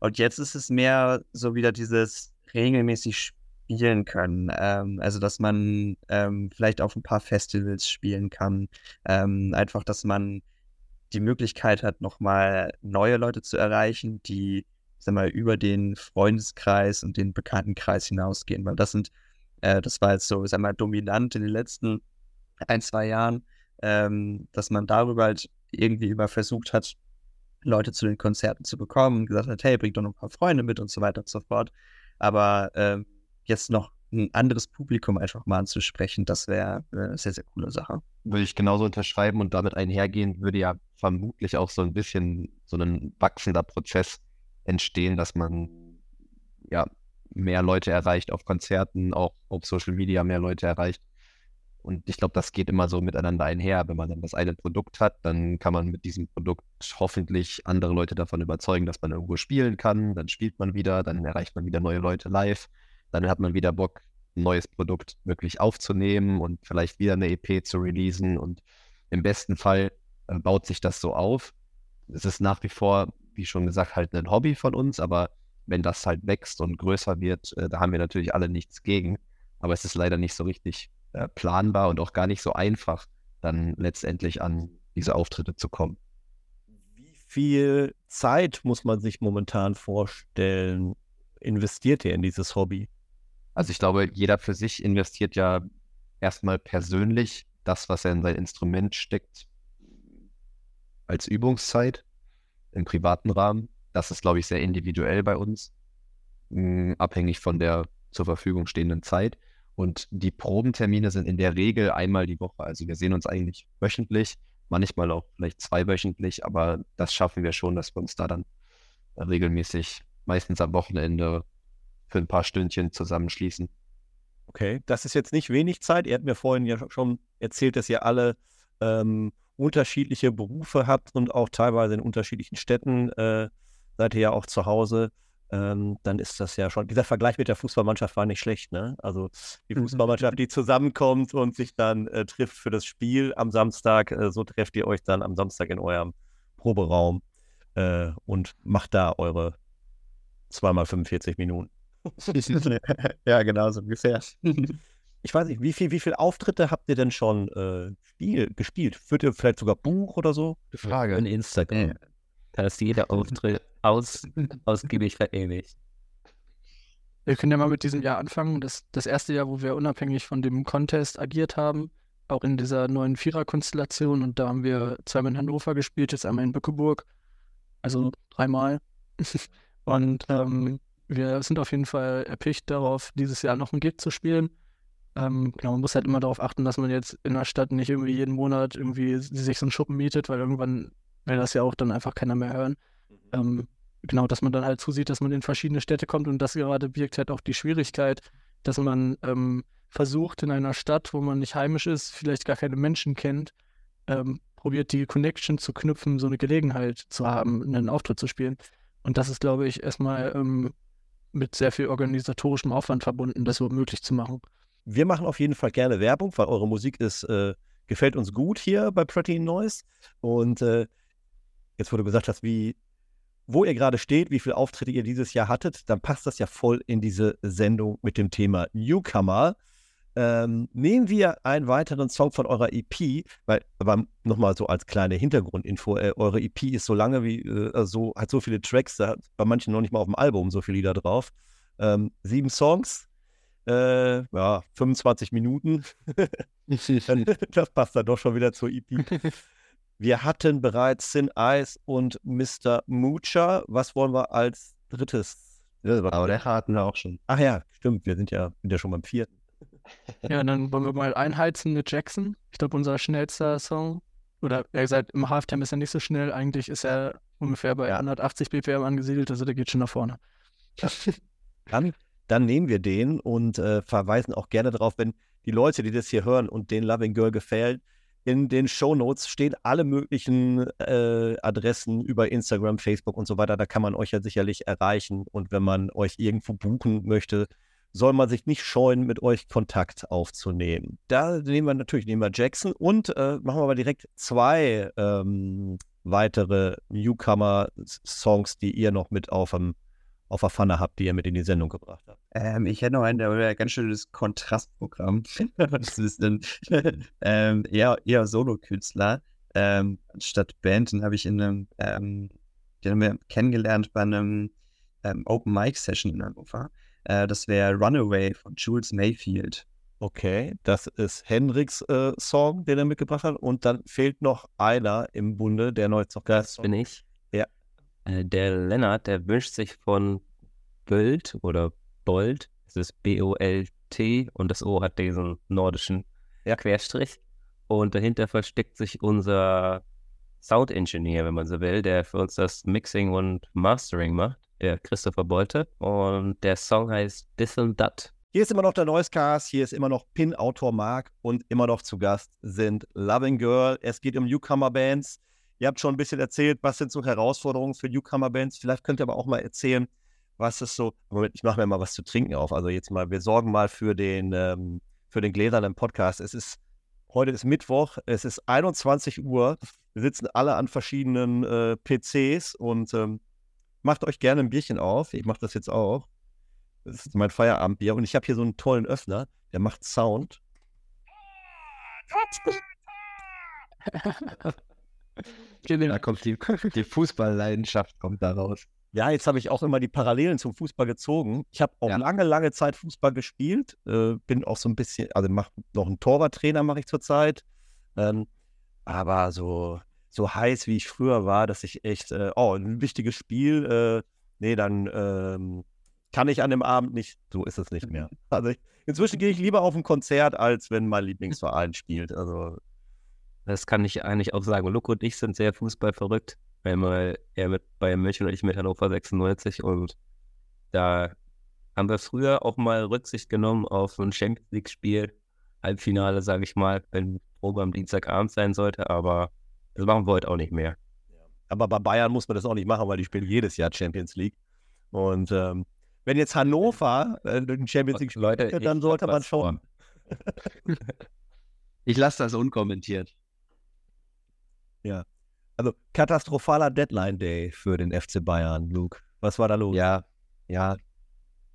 Und jetzt ist es mehr so wieder dieses regelmäßig spielen können. Ähm, also, dass man ähm, vielleicht auf ein paar Festivals spielen kann. Ähm, einfach, dass man die Möglichkeit hat, nochmal neue Leute zu erreichen, die, sag mal, über den Freundeskreis und den Bekanntenkreis hinausgehen. Weil das sind, äh, das war jetzt so, sag mal, dominant in den letzten ein, zwei Jahren, ähm, dass man darüber halt irgendwie immer versucht hat, Leute zu den Konzerten zu bekommen, gesagt hat, hey, bring doch noch ein paar Freunde mit und so weiter und so fort. Aber ähm, jetzt noch ein anderes Publikum einfach mal anzusprechen, das wäre eine sehr, sehr coole Sache. Würde ich genauso unterschreiben und damit einhergehen würde ja vermutlich auch so ein bisschen so ein wachsender Prozess entstehen, dass man ja mehr Leute erreicht auf Konzerten, auch auf Social Media mehr Leute erreicht. Und ich glaube, das geht immer so miteinander einher. Wenn man dann das eine Produkt hat, dann kann man mit diesem Produkt hoffentlich andere Leute davon überzeugen, dass man irgendwo spielen kann. Dann spielt man wieder, dann erreicht man wieder neue Leute live dann hat man wieder Bock, ein neues Produkt wirklich aufzunehmen und vielleicht wieder eine EP zu releasen. Und im besten Fall äh, baut sich das so auf. Es ist nach wie vor, wie schon gesagt, halt ein Hobby von uns, aber wenn das halt wächst und größer wird, äh, da haben wir natürlich alle nichts gegen. Aber es ist leider nicht so richtig äh, planbar und auch gar nicht so einfach, dann letztendlich an diese Auftritte zu kommen. Wie viel Zeit muss man sich momentan vorstellen, investiert ihr in dieses Hobby? Also ich glaube, jeder für sich investiert ja erstmal persönlich das, was er in sein Instrument steckt, als Übungszeit im privaten Rahmen. Das ist, glaube ich, sehr individuell bei uns, hm, abhängig von der zur Verfügung stehenden Zeit. Und die Probentermine sind in der Regel einmal die Woche. Also wir sehen uns eigentlich wöchentlich, manchmal auch vielleicht zweiwöchentlich, aber das schaffen wir schon, dass wir uns da dann regelmäßig, meistens am Wochenende, für ein paar Stündchen zusammenschließen. Okay, das ist jetzt nicht wenig Zeit. Ihr habt mir vorhin ja schon erzählt, dass ihr alle ähm, unterschiedliche Berufe habt und auch teilweise in unterschiedlichen Städten äh, seid ihr ja auch zu Hause. ähm, dann ist das ja schon, dieser Vergleich mit der Fußballmannschaft war nicht schlecht, ne? Also die Fußballmannschaft, die zusammenkommt und sich dann äh, trifft für das Spiel am Samstag, äh, so trefft ihr euch dann am Samstag in eurem Proberaum äh, und macht da eure zweimal 45 Minuten. ja, genau so ungefähr. Ich weiß nicht, wie viel, wie viele Auftritte habt ihr denn schon äh, Spiel, gespielt? Führt ihr vielleicht sogar Buch oder so? Frage. In Instagram. Da ist jeder Auftritt aus, ausgiebig verewigt. Wir können ja mal mit diesem Jahr anfangen. Das, das erste Jahr, wo wir unabhängig von dem Contest agiert haben, auch in dieser neuen Vierer-Konstellation. Und da haben wir zweimal in Hannover gespielt, jetzt einmal in Bückeburg. Also dreimal. Und ähm, wir sind auf jeden Fall erpicht darauf, dieses Jahr noch ein Gig zu spielen. Ähm, genau, man muss halt immer darauf achten, dass man jetzt in der Stadt nicht irgendwie jeden Monat irgendwie sich so einen Schuppen mietet, weil irgendwann will das ja auch dann einfach keiner mehr hören. Ähm, genau, dass man dann halt zusieht, dass man in verschiedene Städte kommt und das gerade birgt halt auch die Schwierigkeit, dass man ähm, versucht in einer Stadt, wo man nicht heimisch ist, vielleicht gar keine Menschen kennt, ähm, probiert die Connection zu knüpfen, so eine Gelegenheit zu haben, einen Auftritt zu spielen. Und das ist, glaube ich, erstmal ähm, mit sehr viel organisatorischem Aufwand verbunden, das überhaupt möglich zu machen. Wir machen auf jeden Fall gerne Werbung, weil eure Musik ist, äh, gefällt uns gut hier bei Pretty Noise. Und äh, jetzt, wo du gesagt hast, wie, wo ihr gerade steht, wie viele Auftritte ihr dieses Jahr hattet, dann passt das ja voll in diese Sendung mit dem Thema Newcomer. Ähm, nehmen wir einen weiteren Song von eurer EP, weil, aber nochmal so als kleine Hintergrundinfo, äh, eure EP ist so lange wie, äh, so, hat so viele Tracks, da hat bei manchen noch nicht mal auf dem Album so viele Lieder drauf. Ähm, sieben Songs, äh, ja, 25 Minuten. das passt dann doch schon wieder zur EP. Wir hatten bereits Sin Eyes und Mr. Moocher. Was wollen wir als drittes? Aber der hatten wir auch schon. Ach ja, stimmt. Wir sind ja, sind ja schon beim vierten. Ja, dann wollen wir mal einheizen mit Jackson. Ich glaube, unser schnellster Song. Oder er gesagt, im Halftime ist er nicht so schnell. Eigentlich ist er ungefähr bei Ja. 180 BPM angesiedelt, also der geht schon nach vorne. Dann, dann nehmen wir den und äh, verweisen auch gerne darauf, wenn die Leute, die das hier hören und den Loving Girl gefällt, in den Shownotes stehen alle möglichen äh, Adressen über Instagram, Facebook und so weiter. Da kann man euch ja sicherlich erreichen. Und wenn man euch irgendwo buchen möchte, soll man sich nicht scheuen, mit euch Kontakt aufzunehmen. Da nehmen wir natürlich nehmen wir Jackson und äh, machen wir aber direkt zwei ähm, weitere Newcomer-Songs, die ihr noch mit auf, dem, auf der Pfanne habt, die ihr mit in die Sendung gebracht habt. Ähm, ich hätte noch ein der wäre ganz schönes Kontrastprogramm. das ist ein ähm, eher, eher Solo-Künstler. Ähm, statt Band, den habe ich in einem, ähm, den haben wir kennengelernt bei einem ähm, Open Mic Session in Hannover. Äh, das wäre Runaway von Jules Mayfield. Okay, das ist Henriks äh, Song, den er mitgebracht hat. Und dann fehlt noch einer im Bunde, der noch jetzt noch Das bin ich. Ja. Äh, der Lennart, der wünscht sich von Böld oder Bold, es ist B-O-L-T und das O hat diesen nordischen Ja. Querstrich. Und dahinter versteckt sich unser Sound Engineer, wenn man so will, der für uns das Mixing und Mastering macht, der Christopher Bolte. Und der Song heißt This and That. Hier ist immer noch der Noisecast, hier ist immer noch Pin-Autor Marc und immer noch zu Gast sind Loving Girl. Es geht um Newcomer-Bands. Ihr habt schon ein bisschen erzählt, was sind so Herausforderungen für Newcomer-Bands. Vielleicht könnt ihr aber auch mal erzählen, was ist so. Moment, ich mache mir mal was zu trinken auf. Also jetzt mal, wir sorgen mal für den, ähm, für den gläsernen Podcast. Es ist, heute ist Mittwoch, es ist 21 Uhr. Wir sitzen alle an verschiedenen äh, PCs und ähm, macht euch gerne ein Bierchen auf. Ich mache das jetzt auch. Das ist mein Feierabendbier. Und ich habe hier so einen tollen Öffner, der macht Sound. Da kommt die, die Fußballleidenschaft kommt da raus. Ja, jetzt habe ich auch immer die Parallelen zum Fußball gezogen. Ich habe auch Ja. lange, lange Zeit Fußball gespielt. Äh, bin auch so ein bisschen, also mach noch einen Torwarttrainer mache ich zurzeit. Ähm, aber so, so heiß, wie ich früher war, dass ich echt, äh, oh, ein wichtiges Spiel, äh, nee, dann ähm, kann ich an dem Abend nicht, so ist es nicht mehr. Also ich, inzwischen gehe ich lieber auf ein Konzert, als wenn mein Lieblingsverein spielt. Also Das kann ich eigentlich auch sagen. Luke und ich sind sehr fußballverrückt. Einmal er mit Bayern München und ich mit Hannover 96 und da haben wir früher auch mal Rücksicht genommen auf ein Champions League-Spiel, Halbfinale, sage ich mal, wenn Probe am Dienstagabend sein sollte, aber das machen wir heute auch nicht mehr. Aber bei Bayern muss man das auch nicht machen, weil die spielen jedes Jahr Champions League. Und ähm, wenn jetzt Hannover äh, den Champions League spielt, dann sollte man schon. Ich lasse das unkommentiert. Also katastrophaler Deadline Day für den FC Bayern, Luke. Was war da los? Ja, ja.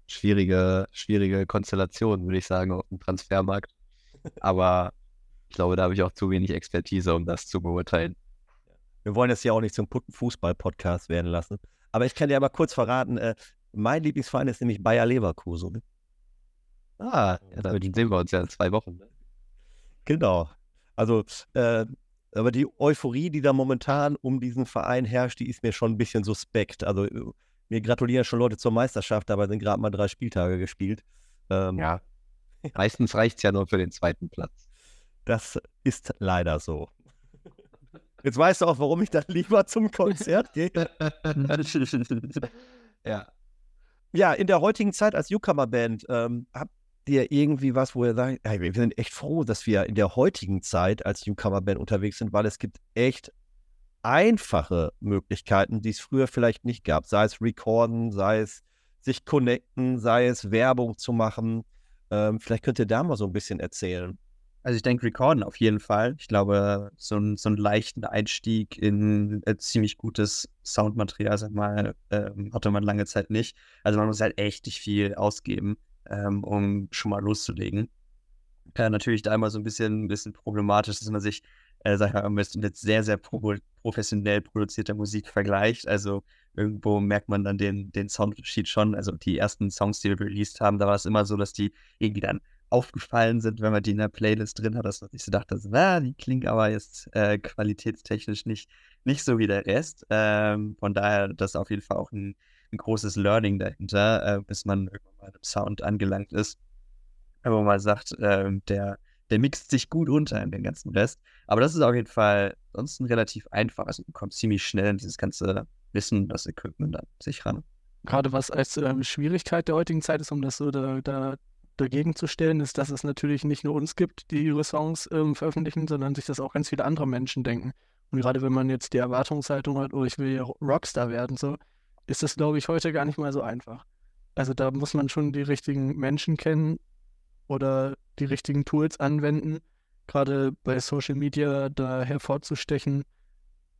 Schwierige, schwierige Konstellation, würde ich sagen, auf dem Transfermarkt. Aber ich glaube, da habe ich auch zu wenig Expertise, um das zu beurteilen. Wir wollen es ja auch nicht zum Fußball-Podcast werden lassen. Aber ich kann dir aber kurz verraten, äh, mein Lieblingsverein ist nämlich Bayer Leverkusen. Ah, ja, dann sehen wir uns ja in zwei Wochen. ne? Genau. Also, äh, aber die Euphorie, die da momentan um diesen Verein herrscht, die ist mir schon ein bisschen suspekt. Also, äh, mir gratulieren schon Leute zur Meisterschaft, aber sind gerade mal drei Spieltage gespielt. Ähm, Ja. Meistens reicht es ja nur für den zweiten Platz. Das ist leider so. Jetzt weißt du auch, warum ich dann lieber zum Konzert gehe. ja. Ja, in der heutigen Zeit als Newcomer-Band, ähm, habt ihr irgendwie was, wo ihr sagt, hey, wir sind echt froh, dass wir in der heutigen Zeit als Newcomer-Band unterwegs sind, weil es gibt echt einfache Möglichkeiten, die es früher vielleicht nicht gab. Sei es Recorden, sei es sich connecten, sei es Werbung zu machen. Ähm, vielleicht könnt ihr da mal so ein bisschen erzählen. Also ich denke, Recorden auf jeden Fall. Ich glaube, so, ein, so einen leichten Einstieg in äh, ziemlich gutes Soundmaterial, sag mal, ähm, hatte man lange Zeit nicht. Also man muss halt echt nicht viel ausgeben, ähm, um schon mal loszulegen. Äh, natürlich da immer so ein bisschen, bisschen problematisch, dass man sich, äh, sag ich mal, mit, sehr, sehr pro professionell produzierter Musik vergleicht. Also irgendwo merkt man dann den, den Soundunterschied schon. Also die ersten Songs, die wir released haben, da war es immer so, dass die irgendwie dann aufgefallen sind, wenn man die in der Playlist drin hat, dass man sich so dachte, na, die klingt aber jetzt äh, qualitätstechnisch nicht, nicht so wie der Rest. Ähm, von daher, das ist auf jeden Fall auch ein, ein großes Learning dahinter, äh, bis man irgendwann mal im Sound angelangt ist. Wo man sagt, äh, der, der mixt sich gut unter in den ganzen Rest. Aber das ist auf jeden Fall sonst relativ einfach. Also man kommt ziemlich schnell in dieses ganze Wissen, das Equipment an sich ran. Gerade was als ähm, Schwierigkeit der heutigen Zeit ist, um das so da, da dagegen zu stellen, ist, dass es natürlich nicht nur uns gibt, die ihre Songs ähm, veröffentlichen, sondern sich das auch ganz viele andere Menschen denken. Und gerade wenn man jetzt die Erwartungshaltung hat, oh, ich will ja Rockstar werden, so, ist das, glaube ich, heute gar nicht mal so einfach. Also da muss man schon die richtigen Menschen kennen oder die richtigen Tools anwenden, gerade bei Social Media da hervorzustechen,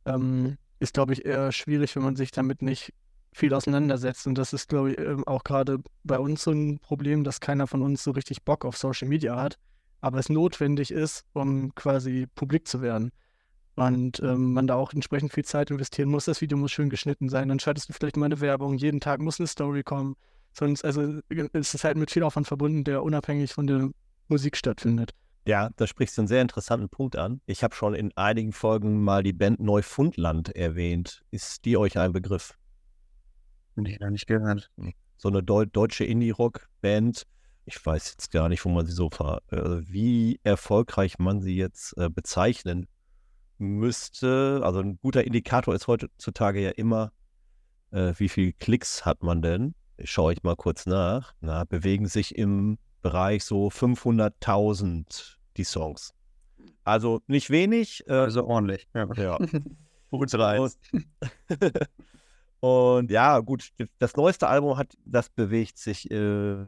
ähm, ist, glaube ich, eher schwierig, wenn man sich damit nicht viel auseinandersetzt. Und das ist, glaube ich, ähm, auch gerade bei uns so ein Problem, dass keiner von uns so richtig Bock auf Social Media hat, aber es notwendig ist, um quasi publik zu werden. Und ähm, man da auch entsprechend viel Zeit investieren muss. Das Video muss schön geschnitten sein. Dann schaltest du vielleicht mal eine Werbung. Jeden Tag muss eine Story kommen. Sonst, also ist es halt mit viel Aufwand verbunden, der unabhängig von der Musik stattfindet. Ja, da sprichst du einen sehr interessanten Punkt an. Ich habe schon in einigen Folgen mal die Band Neufundland erwähnt. Ist die euch ein Begriff? Nee, noch nicht gehört. So eine Deu deutsche Indie-Rock-Band. Ich weiß jetzt gar nicht, wo man sie so ver äh, wie erfolgreich man sie jetzt äh, bezeichnen müsste. Also ein guter Indikator ist heutzutage ja immer, äh, wie viel Klicks hat man denn? Schaue ich mal kurz nach. Na, bewegen sich im Bereich so 500.000 die Songs. Also nicht wenig. Äh, Also ordentlich. Ja. ja. Eins. Und ja, gut, das neueste Album hat, das bewegt sich äh,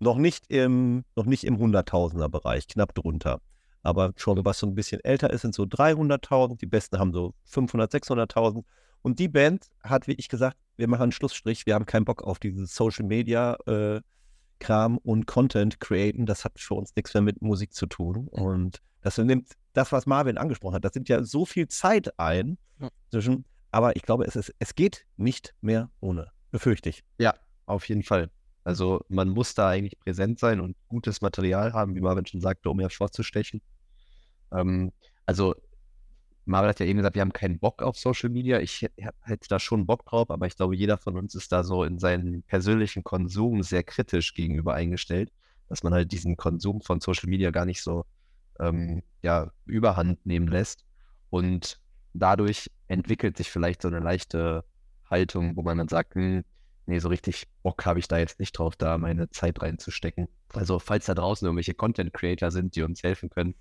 noch nicht im, noch nicht im Hunderttausender Bereich, knapp drunter. Aber schon, was so ein bisschen älter ist, sind so 300.000. Die besten haben so 500, 600.000. Und die Band hat, wie ich gesagt, wir machen einen Schlussstrich. Wir haben keinen Bock auf dieses Social Media äh, Kram und Content createn. Das hat für uns nichts mehr mit Musik zu tun. Und das nimmt das, was Marvin angesprochen hat, das nimmt ja so viel Zeit ein Ja. zwischen aber ich glaube, es, ist, es geht nicht mehr ohne. Befürchte ich. Ja, auf jeden Fall. Also man muss da eigentlich präsent sein und gutes Material haben, wie Marvin schon sagte, um hervorzustechen. Ähm, also Marvin hat ja eben gesagt, wir haben keinen Bock auf Social Media. Ich hä- hätte da schon Bock drauf, aber ich glaube, jeder von uns ist da so in seinem persönlichen Konsum sehr kritisch gegenüber eingestellt, dass man halt diesen Konsum von Social Media gar nicht so ähm, ja, überhand nehmen lässt. Und dadurch entwickelt sich vielleicht so eine leichte Haltung, wo man dann sagt, hm, nee, so richtig Bock habe ich da jetzt nicht drauf, da meine Zeit reinzustecken. Also, falls da draußen irgendwelche Content Creator sind, die uns helfen können,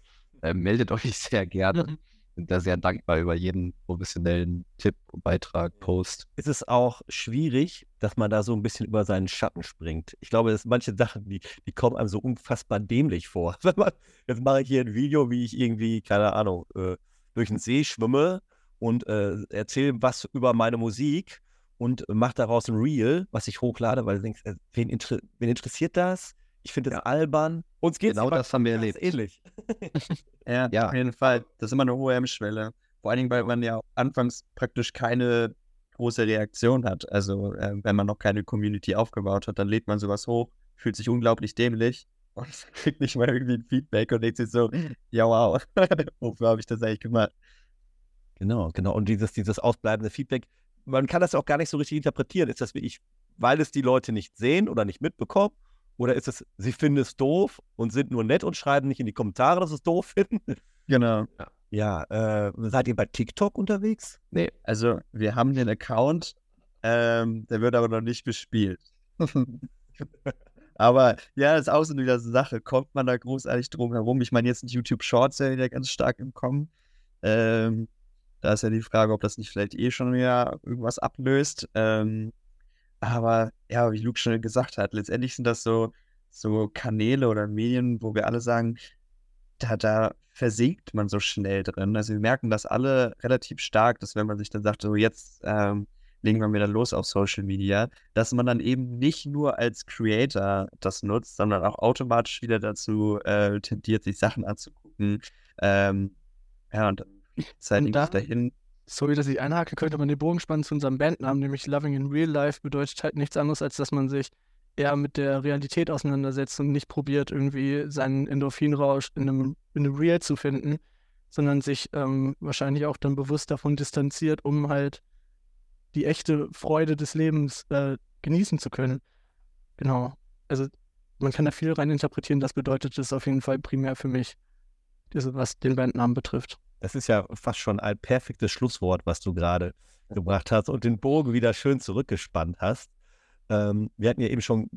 äh, meldet euch sehr gerne. sind da sehr dankbar über jeden professionellen Tipp, Beitrag, Post. ist es auch schwierig, dass man da so ein bisschen über seinen Schatten springt. Ich glaube, dass manche Sachen, die, die kommen einem so unfassbar dämlich vor. Wenn man, jetzt mache ich hier ein Video, wie ich irgendwie, keine Ahnung, äh, durch den See schwimme und äh, erzähle was über meine Musik und mache daraus ein Reel, was ich hochlade, weil du denkst, äh, wen, inter wen interessiert das? Ich finde das albern. Uns geht Genau das haben wir erlebt. ähnlich. Ja, Ja. auf jeden Fall. Das ist immer eine hohe Hemmschwelle. Vor allen Dingen, weil man ja anfangs praktisch keine große Reaktion hat. Also, äh, wenn man noch keine Community aufgebaut hat, dann lädt man sowas hoch, fühlt sich unglaublich dämlich und kriegt nicht mal irgendwie ein Feedback und denkt sich so, ja, wow, wofür habe ich das eigentlich gemacht? Genau, genau. Und dieses, dieses ausbleibende Feedback, man kann das ja auch gar nicht so richtig interpretieren. Ist das wirklich, weil es die Leute nicht sehen oder nicht mitbekommen? Oder ist es, sie finden es doof und sind nur nett und schreiben nicht in die Kommentare, dass sie es doof finden? Genau. Ja, äh, seid ihr bei TikTok unterwegs? Nee, also wir haben den Account, ähm, der wird aber noch nicht bespielt. aber ja, das ist auch so eine Sache. Kommt man da großartig drum herum? Ich meine, jetzt sind YouTube Shorts ja wieder ganz stark im Kommen. Ähm, da ist ja die Frage, ob das nicht vielleicht eh schon wieder irgendwas ablöst. Ähm, aber ja, wie Luke schon gesagt hat, letztendlich sind das so, so Kanäle oder Medien, wo wir alle sagen, da, da versinkt man so schnell drin. Also wir merken das alle relativ stark, dass wenn man sich dann sagt, so jetzt ähm, legen wir wieder los auf Social Media, dass man dann eben nicht nur als Creator das nutzt, sondern auch automatisch wieder dazu äh, tendiert, sich Sachen anzugucken. Ähm, ja, und dann Zeit Und da- dahin. Sorry, dass ich einhake, könnte man den Bogen spannen zu unserem Bandnamen, nämlich Loving in Real Life bedeutet halt nichts anderes, als dass man sich eher mit der Realität auseinandersetzt und nicht probiert, irgendwie seinen Endorphinrausch in einem, in einem Real zu finden, sondern sich ähm, wahrscheinlich auch dann bewusst davon distanziert, um halt die echte Freude des Lebens äh, genießen zu können. Genau. Also man kann da viel rein interpretieren, das bedeutet es auf jeden Fall primär für mich, was den Bandnamen betrifft. Das ist ja fast schon ein perfektes Schlusswort, was du gerade gebracht hast und den Bogen wieder schön zurückgespannt hast. Ähm, wir hatten ja eben schon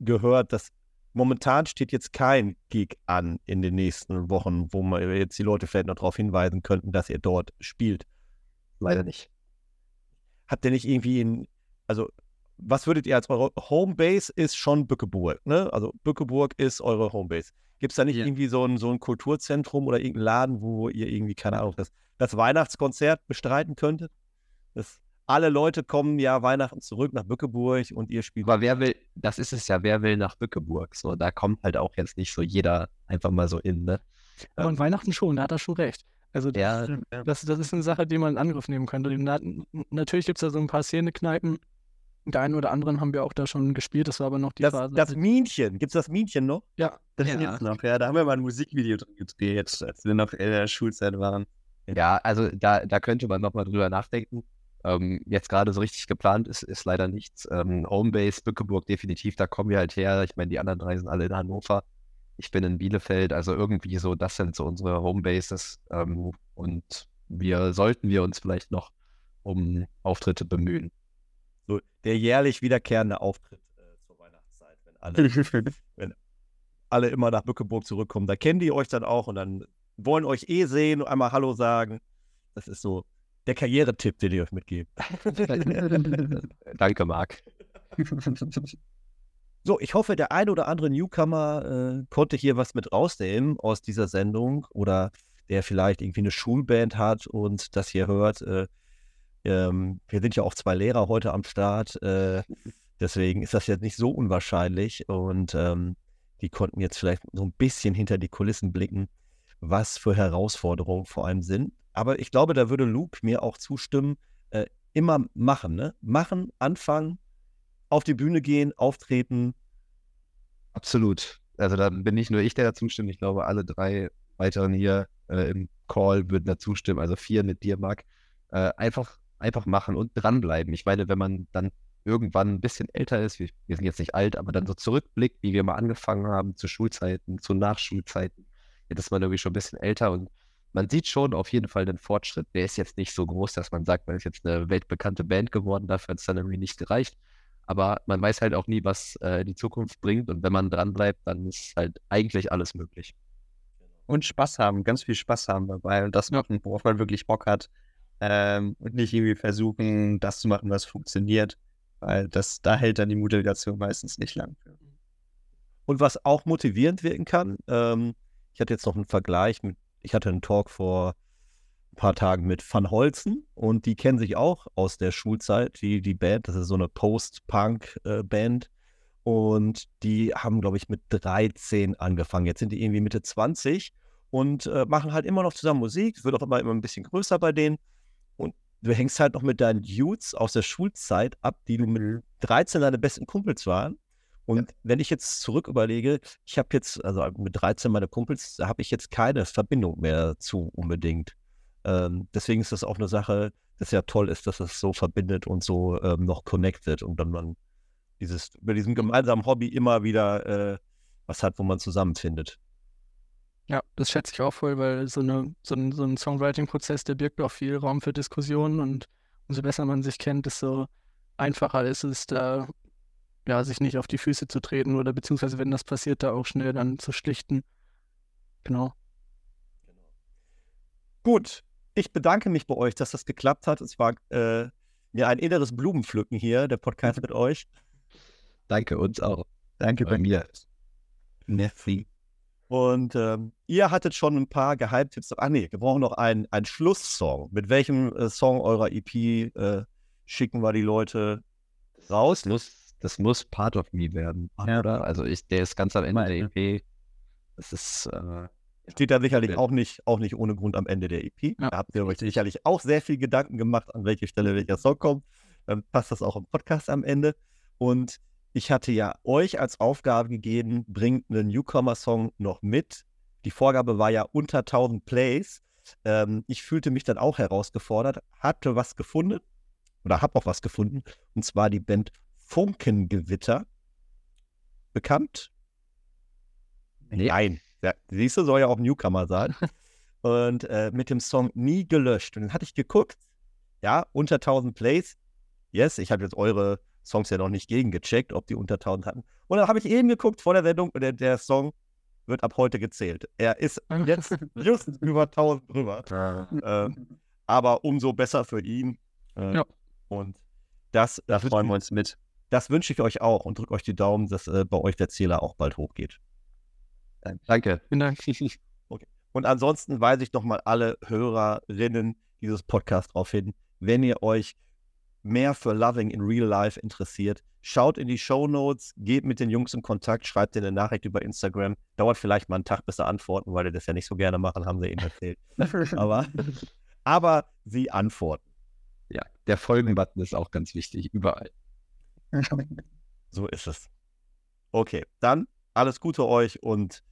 gehört, dass momentan steht jetzt kein Gig an in den nächsten Wochen, wo wir jetzt die Leute vielleicht noch darauf hinweisen könnten, dass ihr dort spielt. Leider nicht. Habt ihr nicht irgendwie in, also was würdet ihr als eure Homebase ist schon Bückeburg, ne? Also Bückeburg ist eure Homebase. Gibt es da nicht Ja. irgendwie so ein, so ein Kulturzentrum oder irgendeinen Laden, wo ihr irgendwie, keine Ahnung, das, das Weihnachtskonzert bestreiten könntet? Das, alle Leute kommen ja Weihnachten zurück nach Bückeburg und ihr spielt. Aber wer will, das ist es ja, wer will nach Bückeburg? So, da kommt halt auch jetzt nicht so jeder einfach mal so in, ne? Aber an Weihnachten schon, da hat er schon recht. Also das, Ja, das, das ist eine Sache, die man in Angriff nehmen könnte. Na, natürlich gibt es da so ein paar Szenekneipen. Der einen oder anderen haben wir auch da schon gespielt, das war aber noch die Das, Phase. das Minchen, gibt es das Minchen noch? ja, Das Ja. gibt's noch, ja. Da haben wir mal ein Musikvideo drin gedreht, als wir noch in der Schulzeit waren. Ja, also da, da könnte man nochmal drüber nachdenken. Ähm, jetzt gerade so richtig geplant ist, ist leider nichts. Ähm, Homebase, Bückeburg definitiv, da kommen wir halt her. Ich meine, die anderen drei sind alle in Hannover. Ich bin in Bielefeld, also irgendwie so, das sind so unsere Homebases. Ähm, und wir sollten wir uns vielleicht noch um Auftritte bemühen. So der jährlich wiederkehrende Auftritt äh, zur Weihnachtszeit, wenn alle, alle immer nach Bückeburg zurückkommen. Da kennen die euch dann auch und dann wollen euch eh sehen und einmal Hallo sagen. Das ist so der Karrieretipp, den ich euch mitgebe. Danke, Marc. So, ich hoffe, der ein oder andere Newcomer äh, konnte hier was mit rausnehmen aus dieser Sendung oder der vielleicht irgendwie eine Schulband hat und das hier hört. Äh, ähm, wir sind ja auch zwei Lehrer heute am Start, äh, deswegen ist das jetzt nicht so unwahrscheinlich und ähm, die konnten jetzt vielleicht so ein bisschen hinter die Kulissen blicken, was für Herausforderungen vor allem sind. Aber ich glaube, da würde Luke mir auch zustimmen, äh, immer machen, ne? Machen, anfangen, auf die Bühne gehen, auftreten. Absolut. Also da bin nicht nur ich, der dazu stimmt. Ich glaube, alle drei weiteren hier äh, im Call würden dazu stimmen. Also vier mit dir, Marc. Äh, einfach, einfach machen und dranbleiben. Ich meine, wenn man dann irgendwann ein bisschen älter ist, wir, wir sind jetzt nicht alt, aber dann so zurückblickt, wie wir mal angefangen haben, zu Schulzeiten, zu Nachschulzeiten, jetzt ist man irgendwie schon ein bisschen älter und man sieht schon auf jeden Fall den Fortschritt. Der ist jetzt nicht so groß, dass man sagt, man ist jetzt eine weltbekannte Band geworden, dafür hat es dann irgendwie nicht gereicht. Aber man weiß halt auch nie, was äh, die Zukunft bringt. Und wenn man dran bleibt, dann ist halt eigentlich alles möglich. und Spaß haben, ganz viel Spaß haben dabei und das machen, worauf man wirklich Bock hat. Ähm, und nicht irgendwie versuchen, das zu machen, was funktioniert, weil das, da hält dann die Motivation meistens nicht lang. Und was auch motivierend wirken kann, ähm, ich hatte jetzt noch einen Vergleich mit, ich hatte einen Talk vor ein paar Tagen mit Van Holzen und die kennen sich auch aus der Schulzeit, die, die Band, das ist so eine Post-Punk-Band. Äh, und die haben, glaube ich, mit 13 angefangen. Jetzt sind die irgendwie Mitte 20 und äh, machen halt immer noch zusammen Musik. Es wird auch immer, immer ein bisschen größer bei denen. Du hängst halt noch mit deinen Dudes aus der Schulzeit ab, die du mit 13 deine besten Kumpels waren. Und ja. wenn ich jetzt zurück überlege, ich habe jetzt, also mit 13 meine Kumpels, da habe ich jetzt keine Verbindung mehr zu unbedingt. Ähm, deswegen ist das auch eine Sache, das ja toll ist, dass es so verbindet und so ähm, noch connected und dann man dieses, über diesem gemeinsamen Hobby immer wieder äh, was hat, wo man zusammenfindet. Ja, das schätze ich auch voll, weil so, eine, so ein, so ein Songwriting-Prozess, der birgt auch viel Raum für Diskussionen und umso besser man sich kennt, desto einfacher ist es, da ja, sich nicht auf die Füße zu treten oder beziehungsweise wenn das passiert, da auch schnell dann zu schlichten. Genau. Gut, ich bedanke mich bei euch, dass das geklappt hat. Es war äh, mir ein inneres Blumenpflücken hier, der Podcast mit euch. Danke uns auch. Danke bei mir. Merci. Und ähm, ihr hattet schon ein paar Geheimtipps. Ach nee, wir brauchen noch einen, einen Schlusssong. Mit welchem äh, Song eurer EP äh, schicken wir die Leute raus? Das muss, das muss Part of Me werden, ja. oder? Also ich, der ist ganz am Ende der EP. Das ist. Äh, Steht da sicherlich auch nicht, auch nicht ohne Grund am Ende der EP. Ja. Da habt ihr euch sicherlich auch sehr viel Gedanken gemacht, an welche Stelle welcher Song kommt. Dann passt das auch im Podcast am Ende. Und ich hatte ja euch als Aufgabe gegeben, bringt einen Newcomer-Song noch mit. Die Vorgabe war ja unter 1000 Plays. Ähm, ich fühlte mich dann auch herausgefordert, hatte was gefunden oder habe auch was gefunden, und zwar die Band Funkengewitter. Bekannt? Nee. Nein. Ja, siehst du, soll ja auch Newcomer sein. und äh, mit dem Song Nie gelöscht. Und dann hatte ich geguckt, ja, unter 1000 Plays. Yes, ich habe jetzt eure Songs ja noch nicht gegengecheckt, ob die unter 1000 hatten. Und dann habe ich eben geguckt vor der Sendung und der, der Song wird ab heute gezählt. Er ist jetzt just über 1000 drüber. äh, aber umso besser für ihn. Äh, ja. Und das, da freuen wir uns mit. Das wünsche ich euch auch und drücke euch die Daumen, dass äh, bei euch der Zähler auch bald hochgeht. Danke. Vielen Dank. Okay. Und ansonsten weise ich nochmal alle Hörerinnen dieses Podcasts darauf hin, wenn ihr euch mehr für Loving in Real Life interessiert, schaut in die Show Notes, geht mit den Jungs in Kontakt, schreibt dir eine Nachricht über Instagram. Dauert vielleicht mal einen Tag, bis sie antworten, weil die das ja nicht so gerne machen, haben sie ihnen erzählt. aber, aber sie antworten. Ja, der Folgen-Button ist auch ganz wichtig, überall. so ist es. Okay, dann alles Gute euch und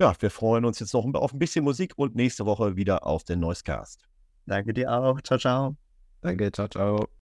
ja, wir freuen uns jetzt noch auf ein bisschen Musik und nächste Woche wieder auf den Noisecast. Danke dir auch. Ciao, ciao. Danke, ciao, ciao.